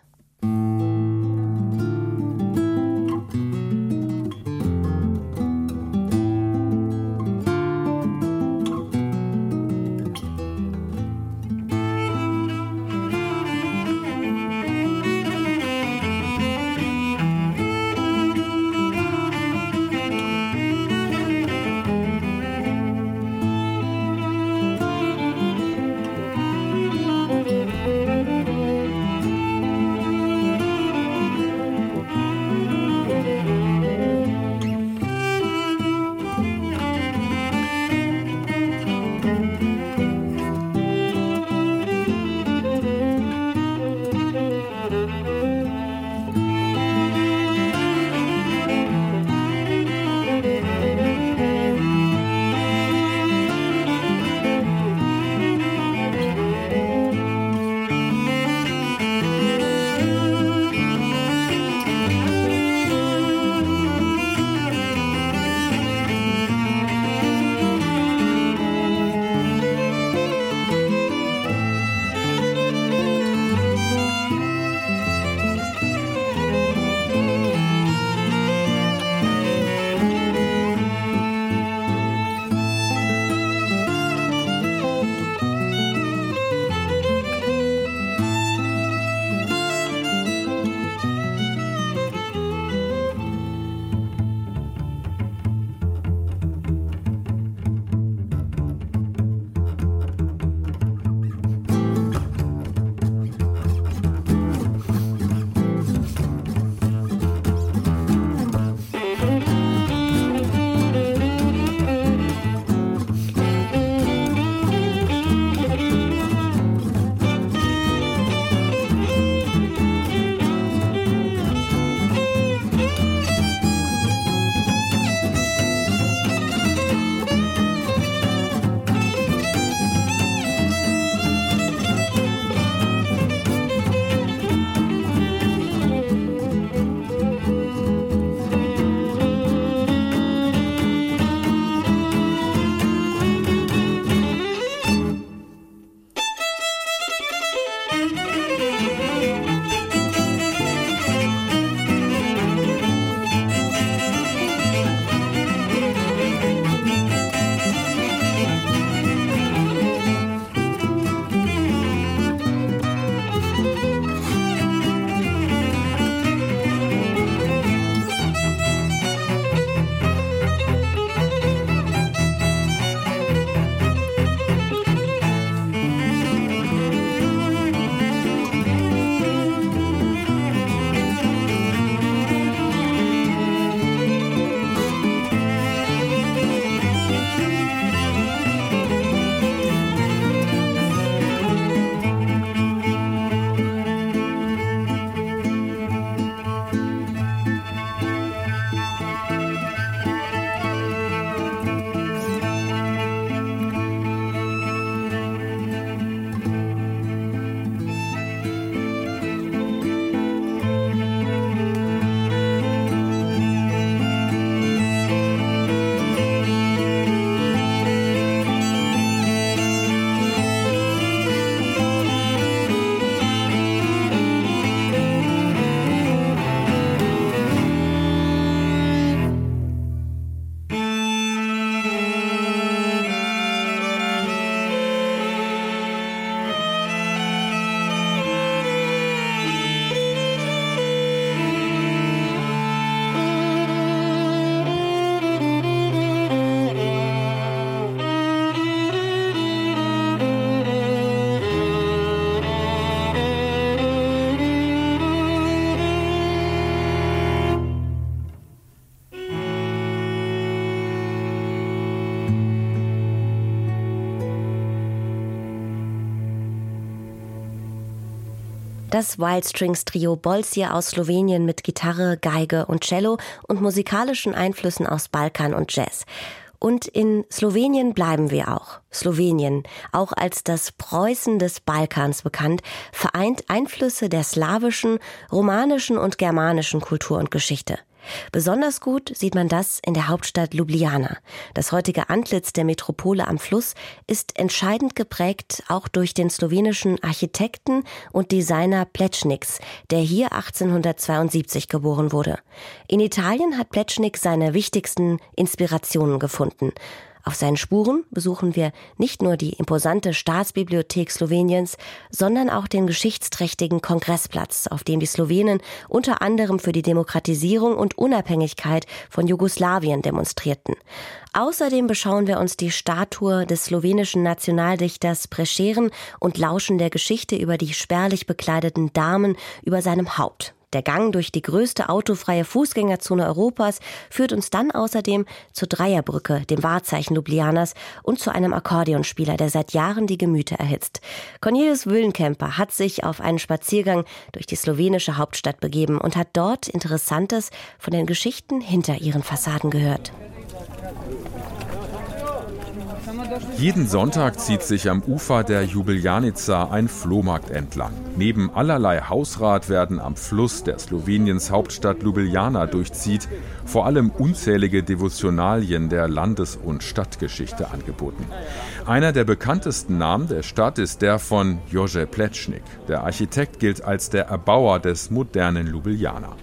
Das Wild Strings Trio Bolsje aus Slowenien mit Gitarre, Geige und Cello und musikalischen Einflüssen aus Balkan und Jazz. Und in Slowenien bleiben wir auch. Slowenien, auch als das Preußen des Balkans bekannt, vereint Einflüsse der slawischen, romanischen und germanischen Kultur und Geschichte. Besonders gut sieht man das in der Hauptstadt Ljubljana. Das heutige Antlitz der Metropole am Fluss ist entscheidend geprägt auch durch den slowenischen Architekten und Designer Plečniks, der hier 1872 geboren wurde. In Italien hat Plečnik seine wichtigsten Inspirationen gefunden. Auf seinen Spuren besuchen wir nicht nur die imposante Staatsbibliothek Sloweniens, sondern auch den geschichtsträchtigen Kongressplatz, auf dem die Slowenen unter anderem für die Demokratisierung und Unabhängigkeit von Jugoslawien demonstrierten. Außerdem beschauen wir uns die Statue des slowenischen Nationaldichters Prescheren und lauschen der Geschichte über die spärlich bekleideten Damen über seinem Haupt. Der Gang durch die größte autofreie Fußgängerzone Europas führt uns dann außerdem zur Dreierbrücke, dem Wahrzeichen Ljubljanas und zu einem Akkordeonspieler, der seit Jahren die Gemüter erhitzt. Cornelius Wüllenkemper hat sich auf einen Spaziergang durch die slowenische Hauptstadt begeben und hat dort Interessantes von den Geschichten hinter ihren Fassaden gehört. Jeden Sonntag zieht sich am Ufer der Jubeljanica ein Flohmarkt entlang. Neben allerlei Hausrat werden am Fluss der Sloweniens Hauptstadt Ljubljana durchzieht, vor allem unzählige Devotionalien der Landes- und Stadtgeschichte angeboten. Einer der bekanntesten Namen der Stadt ist der von Jože Plečnik. Der Architekt gilt als der Erbauer des modernen Ljubljana.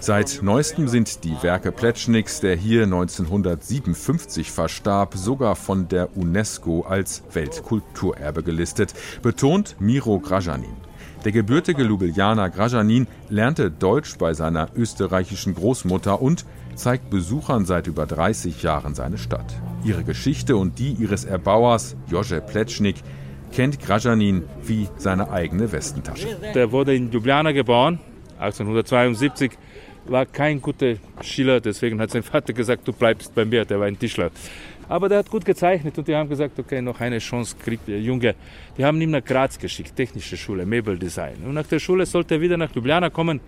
Seit neuestem sind die Werke Pletschniks, der hier 1957 verstarb, sogar von der UNESCO als Weltkulturerbe gelistet, betont Miro Grajanin. Der gebürtige Ljubeljaner Grajanin lernte Deutsch bei seiner österreichischen Großmutter und zeigt Besuchern seit über 30 Jahren seine Stadt. Ihre Geschichte und die ihres Erbauers Jože Pletschnik kennt Grajanin wie seine eigene Westentasche. Der wurde in Ljubljana geboren, 1872 war kein guter Schiller, deswegen hat sein Vater gesagt, du bleibst bei mir, der war ein Tischler. Aber der hat gut gezeichnet und die haben gesagt, okay, noch eine Chance kriegt der Junge. Die haben ihn nach Graz geschickt, technische Schule, Möbeldesign. Und nach der Schule sollte er wieder nach Ljubljana kommen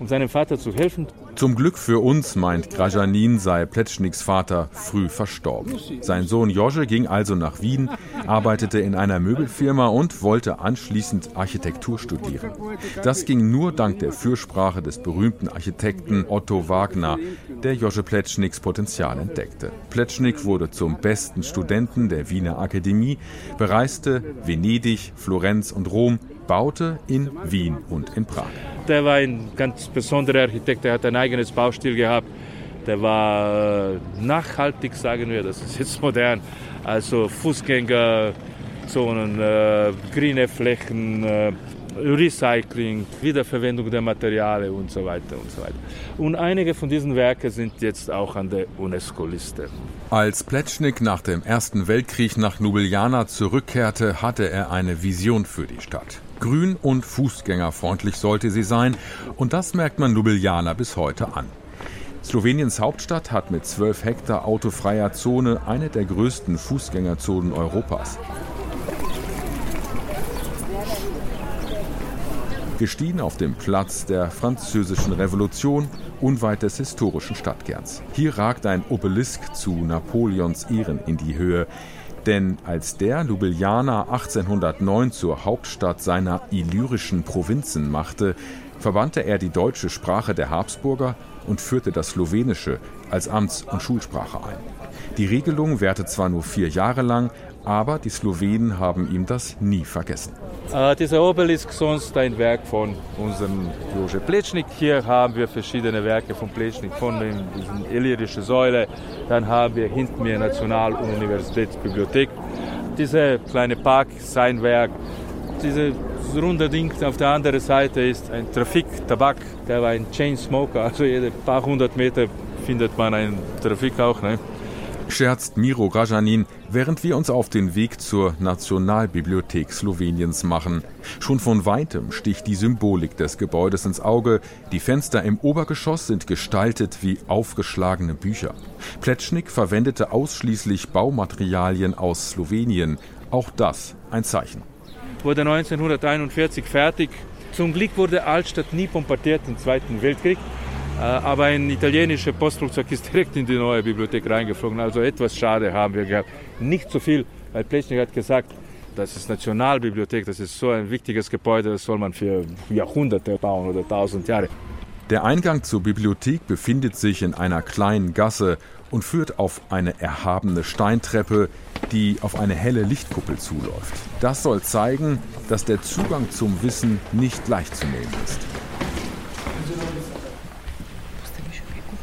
um seinem Vater zu helfen. Zum Glück für uns, meint Grajanin, sei Pletschniks Vater früh verstorben. Sein Sohn Jože ging also nach Wien, arbeitete in einer Möbelfirma und wollte anschließend Architektur studieren. Das ging nur dank der Fürsprache des berühmten Architekten Otto Wagner, der Jože Pletschniks Potenzial entdeckte. Pletschnik wurde zum besten Studenten der Wiener Akademie, bereiste Venedig, Florenz und Rom, baute in Wien und in Prag. Der war ein ganz besonderer Architekt, der hat ein eigenes Baustil gehabt. Der war äh, nachhaltig, sagen wir, das ist jetzt modern. Also Fußgängerzonen, äh, grüne Flächen, äh, Recycling, Wiederverwendung der Materialien und so weiter und so weiter. Und einige von diesen Werken sind jetzt auch an der UNESCO-Liste. Als Pletschnik nach dem Ersten Weltkrieg nach Ljubljana zurückkehrte, hatte er eine Vision für die Stadt. Grün und fußgängerfreundlich sollte sie sein und das merkt man Ljubljana bis heute an. Sloweniens Hauptstadt hat mit 12 Hektar autofreier Zone eine der größten Fußgängerzonen Europas. Gestiegen auf dem Platz der Französischen Revolution, unweit des historischen Stadtkerns. Hier ragt ein Obelisk zu Napoleons Ehren in die Höhe. Denn als der Ljubljana 1809 zur Hauptstadt seiner illyrischen Provinzen machte, verbannte er die deutsche Sprache der Habsburger und führte das Slowenische als Amts- und Schulsprache ein. Die Regelung währte zwar nur vier Jahre lang, aber die Slowenen haben ihm das nie vergessen. Äh, dieser Obelisk sonst ein Werk von unserem Jože Plečnik. Hier haben wir verschiedene Werke von Plečnik, von diesen illyrischen Säule. Dann haben wir hinter mir National- und Universitätsbibliothek. Dieser kleine Park, sein Werk. Dieses runde Ding auf der anderen Seite ist ein Trafik, Tabak. Der war ein Chain Smoker, also jede paar hundert Meter findet man einen Trafik auch. Ne? Scherzt Miro Grajanin, während wir uns auf den Weg zur Nationalbibliothek Sloweniens machen. Schon von weitem sticht die Symbolik des Gebäudes ins Auge. Die Fenster im Obergeschoss sind gestaltet wie aufgeschlagene Bücher. Pletschnik verwendete ausschließlich Baumaterialien aus Slowenien. Auch das ein Zeichen. Wurde 1941 fertig Zum Glück wurde Altstadt nie bombardiert im Zweiten Weltkrieg. Äh, aber ein italienischer Postflugzeug ist direkt in die neue Bibliothek reingeflogen. Also etwas schade haben wir gehabt. Nicht so viel, weil Plechnik hat gesagt, das ist Nationalbibliothek, das ist so ein wichtiges Gebäude, das soll man für Jahrhunderte bauen oder tausend Jahre. Der Eingang zur Bibliothek befindet sich in einer kleinen Gasse und führt auf eine erhabene Steintreppe, die auf eine helle Lichtkuppel zuläuft. Das soll zeigen, dass der Zugang zum Wissen nicht leicht zu nehmen ist.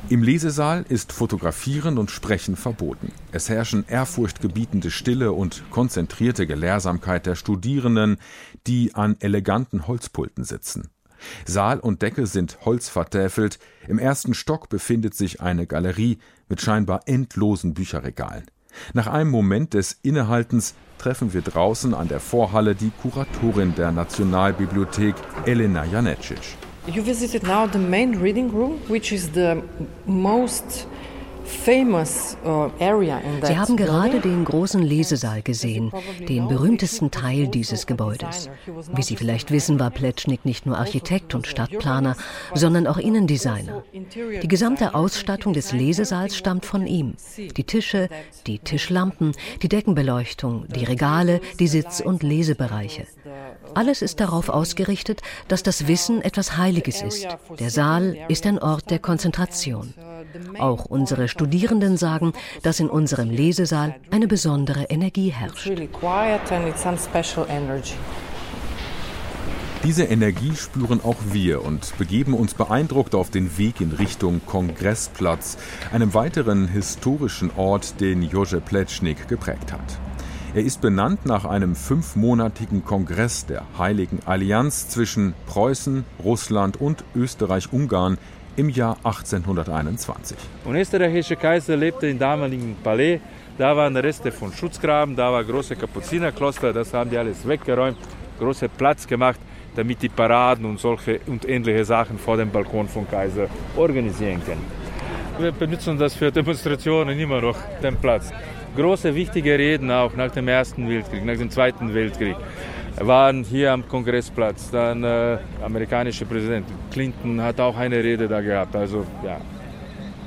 Im Lesesaal ist Fotografieren und Sprechen verboten. Es herrschen ehrfurchtgebietende Stille und konzentrierte Gelehrsamkeit der Studierenden, die an eleganten Holzpulten sitzen. Saal und Decke sind holzvertäfelt. Im ersten Stock befindet sich eine Galerie mit scheinbar endlosen Bücherregalen. Nach einem Moment des Innehaltens treffen wir draußen an der Vorhalle die Kuratorin der Nationalbibliothek, Elena Janecic. You visited now the main reading room, which is the most Uh, Sie haben gerade den großen Lesesaal gesehen, den berühmtesten Teil dieses Gebäudes. Wie Sie vielleicht wissen, war Pletschnik nicht nur Architekt und Stadtplaner, sondern auch Innendesigner. Die gesamte Ausstattung des Lesesaals stammt von ihm. Die Tische, die Tischlampen, die Deckenbeleuchtung, die Regale, die Sitz- und Lesebereiche. Alles ist darauf ausgerichtet, dass das Wissen etwas Heiliges ist. Der Saal ist ein Ort der Konzentration. Auch unsere Studierenden sagen, dass in unserem Lesesaal eine besondere Energie herrscht. Diese Energie spüren auch wir und begeben uns beeindruckt auf den Weg in Richtung Kongressplatz, einem weiteren historischen Ort, den Jože Plečnik geprägt hat. Er ist benannt nach einem fünfmonatigen Kongress der Heiligen Allianz zwischen Preußen, Russland und Österreich-Ungarn im Jahr 1821. Und österreichische Kaiser lebte im damaligen Palais. Da waren Reste von Schutzgraben, da war große Kapuzinerkloster, das haben die alles weggeräumt, große Platz gemacht, damit die Paraden und solche und ähnliche Sachen vor dem Balkon vom Kaiser organisieren können. Wir benutzen das für Demonstrationen immer noch, den Platz. Große, wichtige Reden auch nach dem Ersten Weltkrieg, nach dem Zweiten Weltkrieg waren hier am Kongressplatz. Dann äh, amerikanische Präsident Clinton hat auch eine Rede da gehabt. Also ja.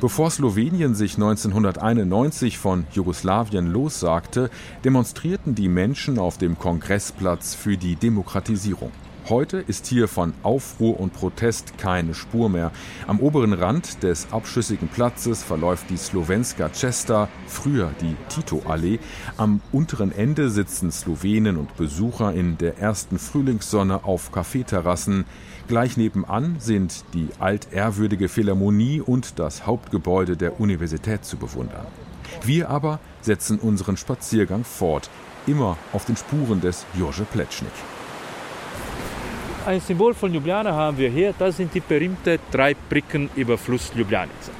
Bevor Slowenien sich 1991 von Jugoslawien lossagte, demonstrierten die Menschen auf dem Kongressplatz für die Demokratisierung. Heute ist hier von Aufruhr und Protest keine Spur mehr. Am oberen Rand des abschüssigen Platzes verläuft die Slovenska Cesta, früher die Tito-Allee. Am unteren Ende sitzen Slowenen und Besucher in der ersten Frühlingssonne auf Kaffeeterrassen. Gleich nebenan sind die altehrwürdige Philharmonie und das Hauptgebäude der Universität zu bewundern. Wir aber setzen unseren Spaziergang fort, immer auf den Spuren des Jože Plečnik. Ein Symbol von Ljubljana haben wir hier, das sind die berühmten drei Brücken über Fluss Ljubljanica.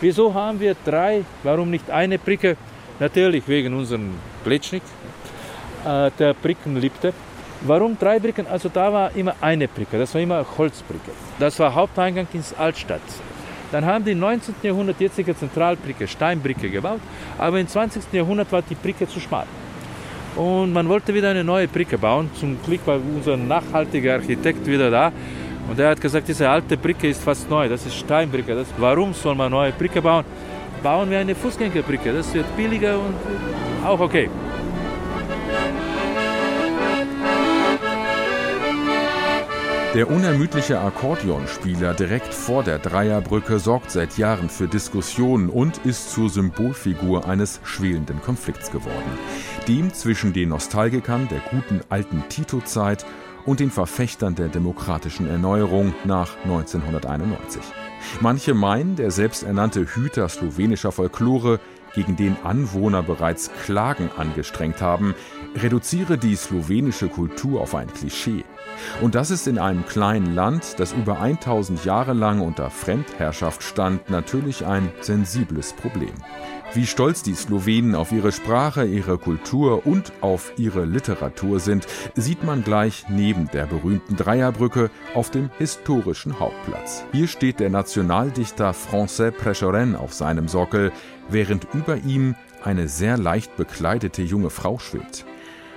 Wieso haben wir drei, warum nicht eine Brücke? Natürlich wegen unserem Pletschnik, äh, der Brücken liebte. Warum drei Brücken? Also da war immer eine Brücke, das war immer Holzbrücke. Das war Haupteingang ins Altstadt. Dann haben die im 19. Jahrhundert jetzige Zentralbrücke, Steinbrücke gebaut, aber im 20. Jahrhundert war die Brücke zu schmal. Und man wollte wieder eine neue Brücke bauen. Zum Glück war unser nachhaltiger Architekt wieder da. Und er hat gesagt, diese alte Brücke ist fast neu, das ist Steinbrücke. Das, warum soll man eine neue Brücke bauen? Bauen wir eine Fußgängerbrücke, das wird billiger und auch okay. Der unermüdliche Akkordeonspieler direkt vor der Dreierbrücke sorgt seit Jahren für Diskussionen und ist zur Symbolfigur eines schwelenden Konflikts geworden. Dem zwischen den Nostalgikern der guten alten Tito-Zeit und den Verfechtern der demokratischen Erneuerung nach 1991. Manche meinen, der selbsternannte Hüter slowenischer Folklore gegen den Anwohner bereits Klagen angestrengt haben, reduziere die slowenische Kultur auf ein Klischee. Und das ist in einem kleinen Land, das über 1000 Jahre lang unter Fremdherrschaft stand, natürlich ein sensibles Problem. Wie stolz die Slowenen auf ihre Sprache, ihre Kultur und auf ihre Literatur sind, sieht man gleich neben der berühmten Dreierbrücke auf dem historischen Hauptplatz. Hier steht der Nationaldichter Francais Prechoren auf seinem Sockel, während über ihm eine sehr leicht bekleidete junge Frau schwebt.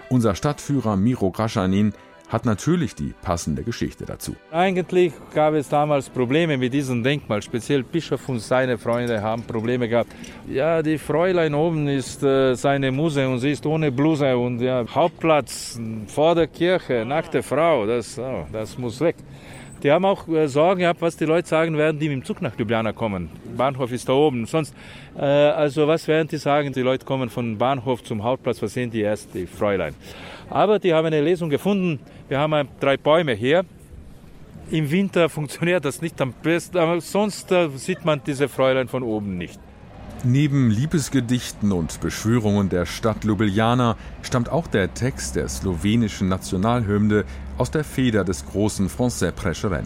Unser Stadtführer Miro Graschanin hat natürlich die passende Geschichte dazu. Eigentlich gab es damals Probleme mit diesem Denkmal. Speziell Bischof und seine Freunde haben Probleme gehabt. Ja, die Fräulein oben ist äh, seine Muse und sie ist ohne Bluse und ja, Hauptplatz vor der Kirche, nackte Frau, das, oh, das muss weg. Die haben auch äh, Sorgen gehabt, was die Leute sagen werden, die mit dem Zug nach Ljubljana kommen. Bahnhof ist da oben. Sonst, äh, also was werden die sagen? Die Leute kommen von Bahnhof zum Hauptplatz, was sehen die erst? Die Fräulein. Aber die haben eine Lesung gefunden. Wir haben drei Bäume hier. Im Winter funktioniert das nicht am besten, aber sonst äh, sieht man diese Fräulein von oben nicht. Neben Liebesgedichten und Beschwörungen der Stadt Ljubljana stammt auch der Text der slowenischen Nationalhymne aus der Feder des großen Francais Precheren.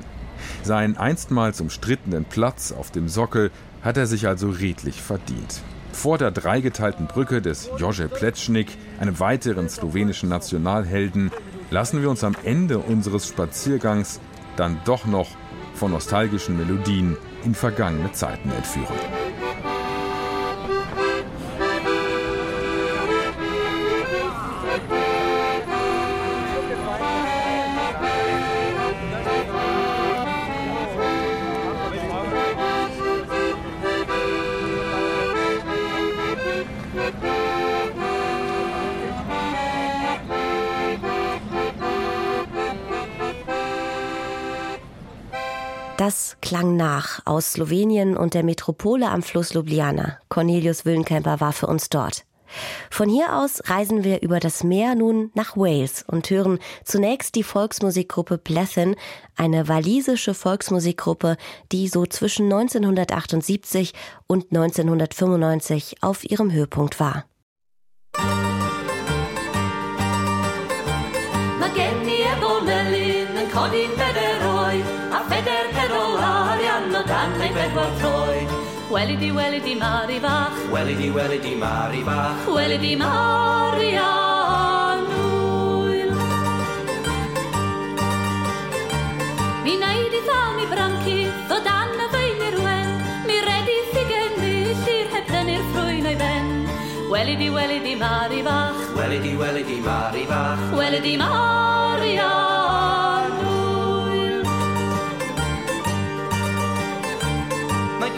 Seinen einstmals umstrittenen Platz auf dem Sockel hat er sich also redlich verdient. Vor der dreigeteilten Brücke des Jože Pletschnik, einem weiteren slowenischen Nationalhelden, lassen wir uns am Ende unseres Spaziergangs dann doch noch von nostalgischen Melodien in vergangene Zeiten entführen. Das klang nach aus Slowenien und der Metropole am Fluss Ljubljana. Cornelius Wüllenkemper war für uns dort. Von hier aus reisen wir über das Meer nun nach Wales und hören zunächst die Volksmusikgruppe Blethen, eine walisische Volksmusikgruppe, die so zwischen 1978 und 1995 auf ihrem Höhepunkt war. dan Weli di, weli di, Mari fach. Weli di, weli di, Mari fach. Weli di, Mari anwyl. Mi wneud i dda mi branci, ddod an y fein i'r wen. Mi redi ffigen mi, llir heb dynnu'r ffrwyn o'i ben. Weli di, weli di, Mari fach. Weli di, weli di, Mari fach. Weli di, Mari anwyl.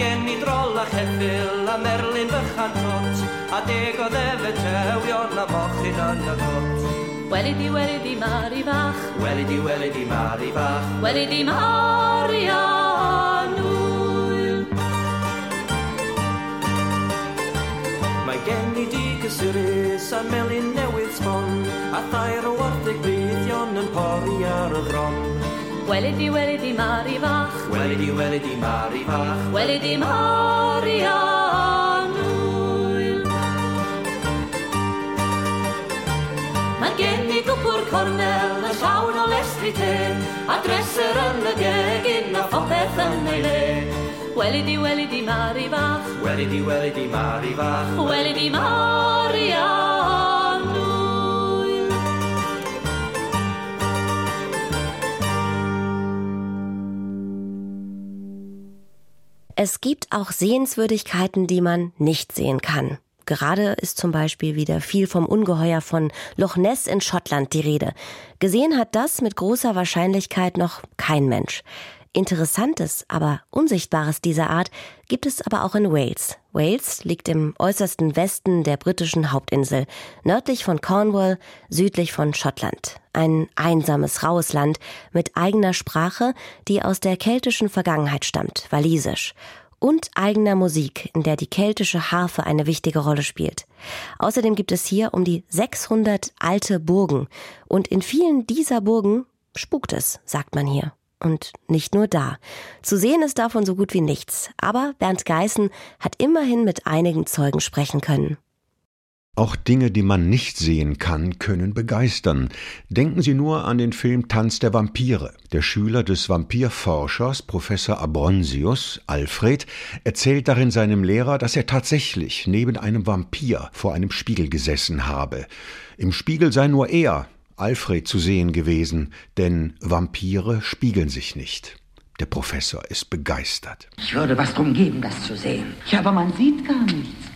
geni drol a cheffil a merlin bychan tot a deg o ddefe tewion a mochyn yn y got. Weli di, weli di, mari bach. Weli di, weli di, mari bach. Weli di, mari anwyl. Mae gen i di gysurus a melin newydd sbon a thair o wardig bydd yn pori ar y ddron. Weli di, weli di, Mari fach. Weli di, weli di, Mari fach. Weli di, Mari anwyl. Mae gen i gwbwr cornel a llawn o lestri te, a dreser yn y gegin a phopeth yn ei le. Weli di, weli di, Mari fach. Weli di, weli di, Mari fach. Weli di, Mari anwyl. Es gibt auch Sehenswürdigkeiten, die man nicht sehen kann. Gerade ist zum Beispiel wieder viel vom Ungeheuer von Loch Ness in Schottland die Rede. Gesehen hat das mit großer Wahrscheinlichkeit noch kein Mensch. Interessantes, aber Unsichtbares dieser Art gibt es aber auch in Wales. Wales liegt im äußersten Westen der britischen Hauptinsel, nördlich von Cornwall, südlich von Schottland. Ein einsames, raues Land mit eigener Sprache, die aus der keltischen Vergangenheit stammt, walisisch und eigener Musik, in der die keltische Harfe eine wichtige Rolle spielt. Außerdem gibt es hier um die 600 alte Burgen und in vielen dieser Burgen spukt es, sagt man hier. Und nicht nur da. Zu sehen ist davon so gut wie nichts. Aber Bernd Geißen hat immerhin mit einigen Zeugen sprechen können. Auch Dinge, die man nicht sehen kann, können begeistern. Denken Sie nur an den Film Tanz der Vampire. Der Schüler des Vampirforschers, Professor Abronsius, Alfred, erzählt darin seinem Lehrer, dass er tatsächlich neben einem Vampir vor einem Spiegel gesessen habe. Im Spiegel sei nur er, Alfred zu sehen gewesen, denn Vampire spiegeln sich nicht. Der Professor ist begeistert. Ich würde was drum geben, das zu sehen. Ja, aber man sieht gar nichts.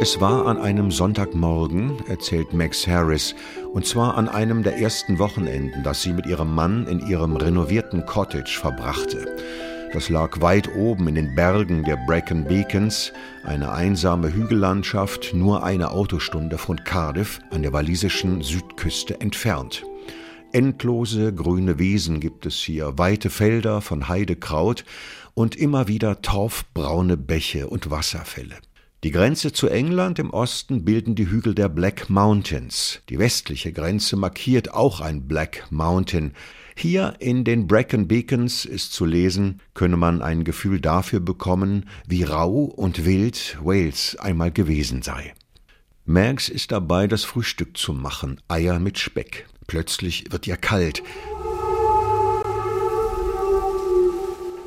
Es war an einem Sonntagmorgen, erzählt Max Harris, und zwar an einem der ersten Wochenenden, das sie mit ihrem Mann in ihrem renovierten Cottage verbrachte. Das lag weit oben in den Bergen der Brecon Beacons, eine einsame Hügellandschaft, nur eine Autostunde von Cardiff an der walisischen Südküste entfernt. Endlose grüne Wiesen gibt es hier, weite Felder von Heidekraut und immer wieder torfbraune Bäche und Wasserfälle. Die Grenze zu England im Osten bilden die Hügel der Black Mountains. Die westliche Grenze markiert auch ein Black Mountain. Hier in den Brecon Beacons ist zu lesen, könne man ein Gefühl dafür bekommen, wie rau und wild Wales einmal gewesen sei. Max ist dabei, das Frühstück zu machen, Eier mit Speck. Plötzlich wird ihr kalt.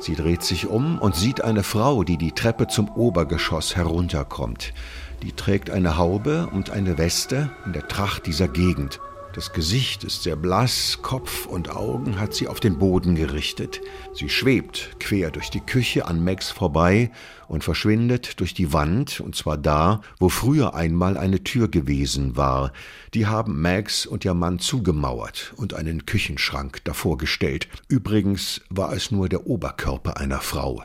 Sie dreht sich um und sieht eine Frau, die die Treppe zum Obergeschoss herunterkommt. Die trägt eine Haube und eine Weste in der Tracht dieser Gegend. Das Gesicht ist sehr blass, Kopf und Augen hat sie auf den Boden gerichtet. Sie schwebt quer durch die Küche an Max vorbei und verschwindet durch die Wand, und zwar da, wo früher einmal eine Tür gewesen war. Die haben Max und ihr Mann zugemauert und einen Küchenschrank davor gestellt. Übrigens war es nur der Oberkörper einer Frau.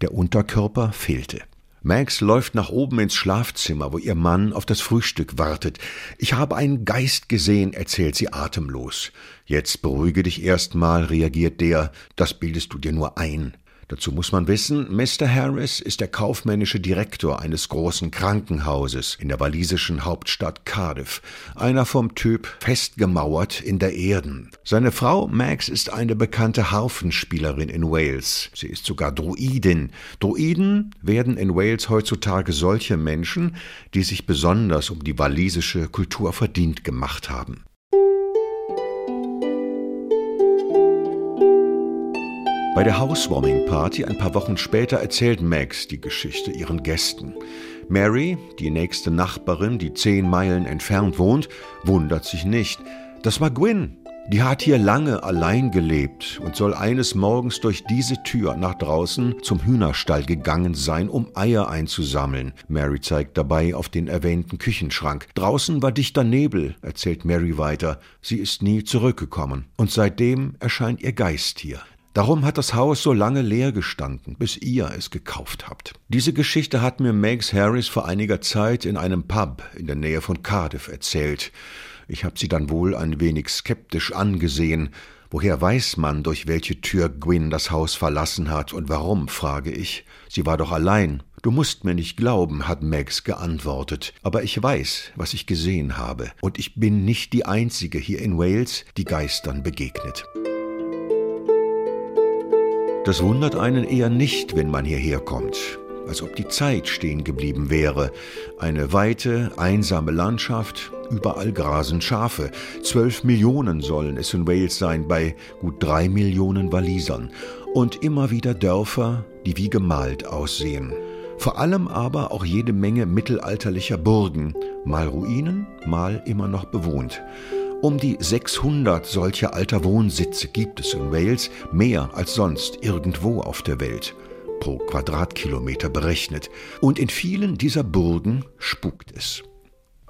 Der Unterkörper fehlte. Max läuft nach oben ins Schlafzimmer, wo ihr Mann auf das Frühstück wartet. Ich habe einen Geist gesehen, erzählt sie atemlos. Jetzt beruhige dich erst mal, reagiert der. Das bildest du dir nur ein. Dazu muss man wissen, Mr. Harris ist der kaufmännische Direktor eines großen Krankenhauses in der walisischen Hauptstadt Cardiff, einer vom Typ festgemauert in der Erden. Seine Frau Max ist eine bekannte Harfenspielerin in Wales. Sie ist sogar Druidin. Druiden werden in Wales heutzutage solche Menschen, die sich besonders um die walisische Kultur verdient gemacht haben. Bei der Housewarming-Party ein paar Wochen später erzählt Max die Geschichte ihren Gästen. Mary, die nächste Nachbarin, die zehn Meilen entfernt wohnt, wundert sich nicht. Das war Gwyn. Die hat hier lange allein gelebt und soll eines Morgens durch diese Tür nach draußen zum Hühnerstall gegangen sein, um Eier einzusammeln. Mary zeigt dabei auf den erwähnten Küchenschrank. Draußen war dichter Nebel, erzählt Mary weiter. Sie ist nie zurückgekommen. Und seitdem erscheint ihr Geist hier. Darum hat das Haus so lange leer gestanden, bis ihr es gekauft habt. Diese Geschichte hat mir Megs Harris vor einiger Zeit in einem Pub in der Nähe von Cardiff erzählt. Ich habe sie dann wohl ein wenig skeptisch angesehen. Woher weiß man, durch welche Tür Gwyn das Haus verlassen hat und warum, frage ich. Sie war doch allein. Du musst mir nicht glauben, hat Megs geantwortet, aber ich weiß, was ich gesehen habe, und ich bin nicht die Einzige hier in Wales, die Geistern begegnet. Das wundert einen eher nicht, wenn man hierher kommt, als ob die Zeit stehen geblieben wäre. Eine weite, einsame Landschaft, überall grasen Schafe. Zwölf Millionen sollen es in Wales sein, bei gut drei Millionen Walisern. Und immer wieder Dörfer, die wie gemalt aussehen. Vor allem aber auch jede Menge mittelalterlicher Burgen, mal Ruinen, mal immer noch bewohnt. Um die 600 solcher alter Wohnsitze gibt es in Wales, mehr als sonst irgendwo auf der Welt, pro Quadratkilometer berechnet. Und in vielen dieser Burgen spukt es.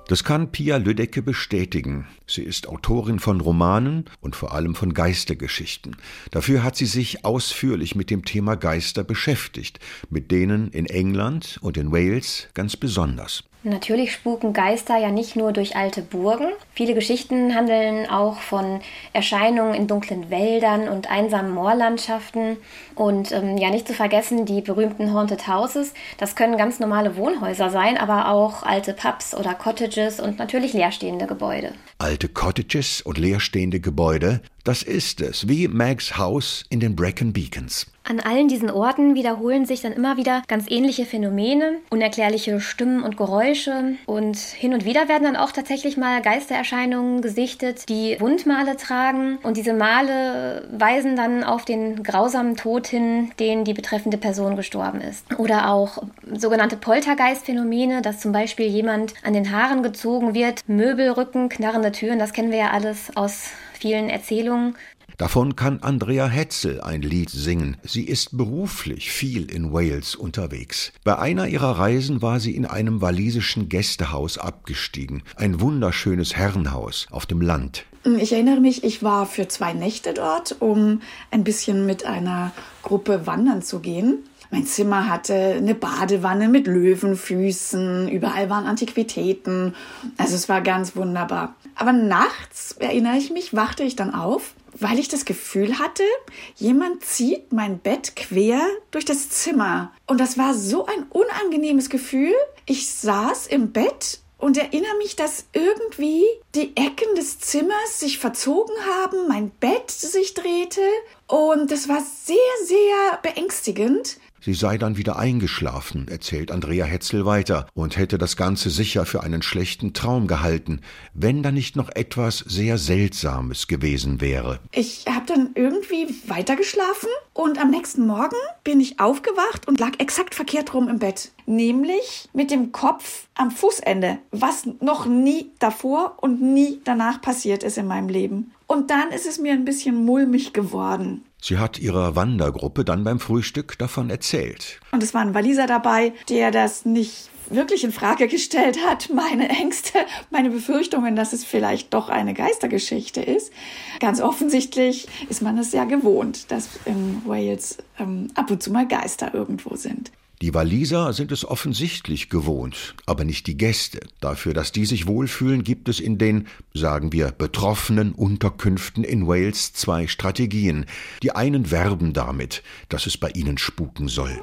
Das kann Pia Lüdecke bestätigen. Sie ist Autorin von Romanen und vor allem von Geistergeschichten. Dafür hat sie sich ausführlich mit dem Thema Geister beschäftigt, mit denen in England und in Wales ganz besonders. Natürlich spuken Geister ja nicht nur durch alte Burgen. Viele Geschichten handeln auch von Erscheinungen in dunklen Wäldern und einsamen Moorlandschaften. Und ähm, ja, nicht zu vergessen die berühmten Haunted Houses. Das können ganz normale Wohnhäuser sein, aber auch alte Pubs oder Cottages und natürlich leerstehende Gebäude. Alte Cottages und leerstehende Gebäude, das ist es, wie Mags Haus in den Brecon Beacons. An allen diesen Orten wiederholen sich dann immer wieder ganz ähnliche Phänomene, unerklärliche Stimmen und Geräusche und hin und wieder werden dann auch tatsächlich mal Geistererscheinungen gesichtet, die Wundmale tragen und diese Male weisen dann auf den grausamen Tod hin, den die betreffende Person gestorben ist. Oder auch sogenannte Poltergeistphänomene, dass zum Beispiel jemand an den Haaren gezogen wird, Möbelrücken, knarrende Türen, das kennen wir ja alles aus vielen Erzählungen. Davon kann Andrea Hetzel ein Lied singen. Sie ist beruflich viel in Wales unterwegs. Bei einer ihrer Reisen war sie in einem walisischen Gästehaus abgestiegen. Ein wunderschönes Herrenhaus auf dem Land. Ich erinnere mich, ich war für zwei Nächte dort, um ein bisschen mit einer Gruppe wandern zu gehen. Mein Zimmer hatte eine Badewanne mit Löwenfüßen, überall waren Antiquitäten. Also es war ganz wunderbar. Aber nachts, erinnere ich mich, wachte ich dann auf, weil ich das Gefühl hatte, jemand zieht mein Bett quer durch das Zimmer. Und das war so ein unangenehmes Gefühl. Ich saß im Bett und erinnere mich, dass irgendwie die Ecken des Zimmers sich verzogen haben, mein Bett sich drehte und das war sehr, sehr beängstigend. Sie sei dann wieder eingeschlafen, erzählt Andrea Hetzel weiter, und hätte das Ganze sicher für einen schlechten Traum gehalten, wenn da nicht noch etwas sehr Seltsames gewesen wäre. Ich habe dann irgendwie weitergeschlafen und am nächsten Morgen bin ich aufgewacht und lag exakt verkehrt rum im Bett. Nämlich mit dem Kopf am Fußende, was noch nie davor und nie danach passiert ist in meinem Leben. Und dann ist es mir ein bisschen mulmig geworden. Sie hat ihrer Wandergruppe dann beim Frühstück davon erzählt. Und es war ein Waliser dabei, der das nicht wirklich in Frage gestellt hat, meine Ängste, meine Befürchtungen, dass es vielleicht doch eine Geistergeschichte ist. Ganz offensichtlich ist man es ja gewohnt, dass in Wales ähm, ab und zu mal Geister irgendwo sind. Die Waliser sind es offensichtlich gewohnt, aber nicht die Gäste. Dafür, dass die sich wohlfühlen, gibt es in den, sagen wir, betroffenen Unterkünften in Wales zwei Strategien. Die einen werben damit, dass es bei ihnen spuken soll.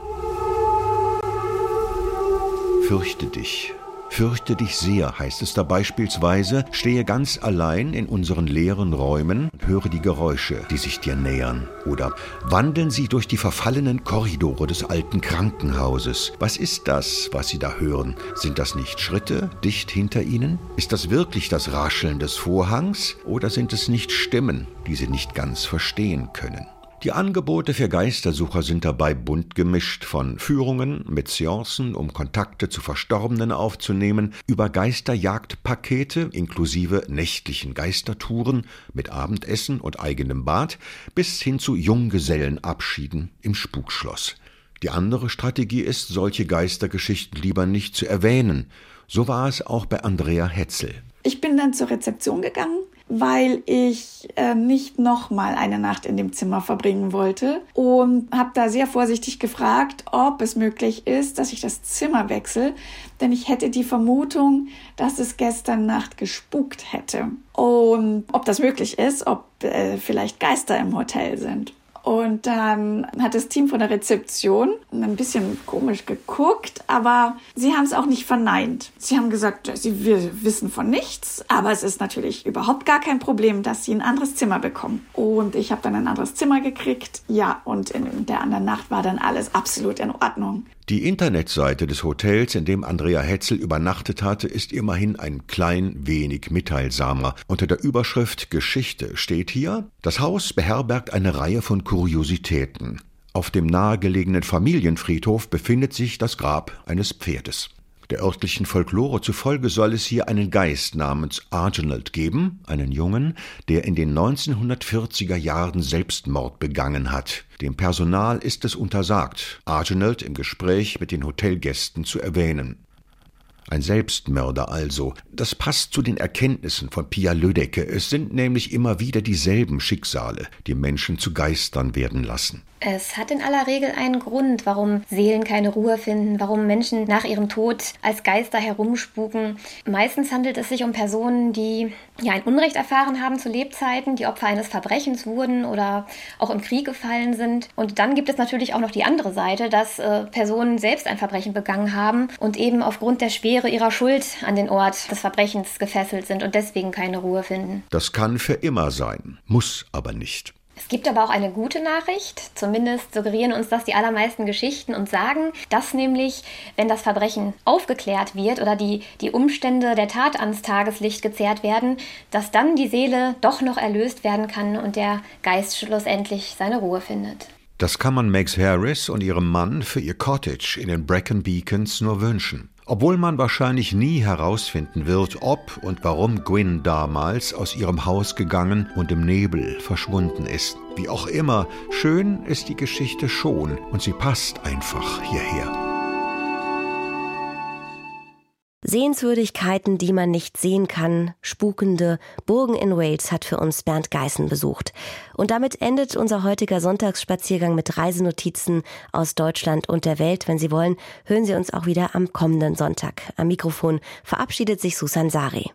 Fürchte dich, Fürchte dich sehr, heißt es da beispielsweise, stehe ganz allein in unseren leeren Räumen und höre die Geräusche, die sich dir nähern. Oder wandeln Sie durch die verfallenen Korridore des alten Krankenhauses. Was ist das, was Sie da hören? Sind das nicht Schritte dicht hinter Ihnen? Ist das wirklich das Rascheln des Vorhangs? Oder sind es nicht Stimmen, die Sie nicht ganz verstehen können? Die Angebote für Geistersucher sind dabei bunt gemischt, von Führungen mit Seancen, um Kontakte zu Verstorbenen aufzunehmen, über Geisterjagdpakete inklusive nächtlichen Geistertouren mit Abendessen und eigenem Bad bis hin zu Junggesellenabschieden im Spukschloss. Die andere Strategie ist, solche Geistergeschichten lieber nicht zu erwähnen. So war es auch bei Andrea Hetzel. Ich bin dann zur Rezeption gegangen weil ich äh, nicht noch mal eine Nacht in dem Zimmer verbringen wollte und habe da sehr vorsichtig gefragt, ob es möglich ist, dass ich das Zimmer wechsle, denn ich hätte die Vermutung, dass es gestern Nacht gespukt hätte und ob das möglich ist, ob äh, vielleicht Geister im Hotel sind. Und dann hat das Team von der Rezeption ein bisschen komisch geguckt, aber sie haben es auch nicht verneint. Sie haben gesagt, sie wissen von nichts, aber es ist natürlich überhaupt gar kein Problem, dass sie ein anderes Zimmer bekommen. Und ich habe dann ein anderes Zimmer gekriegt. Ja, und in der anderen Nacht war dann alles absolut in Ordnung. Die Internetseite des Hotels, in dem Andrea Hetzel übernachtet hatte, ist immerhin ein klein wenig mitteilsamer. Unter der Überschrift Geschichte steht hier, das Haus beherbergt eine Reihe von Kuriositäten. Auf dem nahegelegenen Familienfriedhof befindet sich das Grab eines Pferdes. Der örtlichen Folklore zufolge soll es hier einen Geist namens Arginald geben, einen Jungen, der in den 1940er Jahren Selbstmord begangen hat. Dem Personal ist es untersagt, Arginald im Gespräch mit den Hotelgästen zu erwähnen. Ein Selbstmörder also. Das passt zu den Erkenntnissen von Pia Lödecke. Es sind nämlich immer wieder dieselben Schicksale, die Menschen zu Geistern werden lassen. Es hat in aller Regel einen Grund, warum Seelen keine Ruhe finden, warum Menschen nach ihrem Tod als Geister herumspuken. Meistens handelt es sich um Personen, die ja ein Unrecht erfahren haben zu Lebzeiten, die Opfer eines Verbrechens wurden oder auch im Krieg gefallen sind. Und dann gibt es natürlich auch noch die andere Seite, dass äh, Personen selbst ein Verbrechen begangen haben und eben aufgrund der Schwere ihrer Schuld an den Ort des Verbrechens gefesselt sind und deswegen keine Ruhe finden. Das kann für immer sein, muss aber nicht. Es gibt aber auch eine gute Nachricht, zumindest suggerieren uns das die allermeisten Geschichten und sagen, dass nämlich, wenn das Verbrechen aufgeklärt wird oder die, die Umstände der Tat ans Tageslicht gezerrt werden, dass dann die Seele doch noch erlöst werden kann und der Geist schlussendlich seine Ruhe findet. Das kann man Max Harris und ihrem Mann für ihr Cottage in den Brecon Beacons nur wünschen. Obwohl man wahrscheinlich nie herausfinden wird, ob und warum Gwyn damals aus ihrem Haus gegangen und im Nebel verschwunden ist. Wie auch immer, schön ist die Geschichte schon und sie passt einfach hierher. Sehenswürdigkeiten, die man nicht sehen kann, spukende Burgen in Wales hat für uns Bernd Geißen besucht. Und damit endet unser heutiger Sonntagsspaziergang mit Reisenotizen aus Deutschland und der Welt. Wenn Sie wollen, hören Sie uns auch wieder am kommenden Sonntag. Am Mikrofon verabschiedet sich Susan Sari.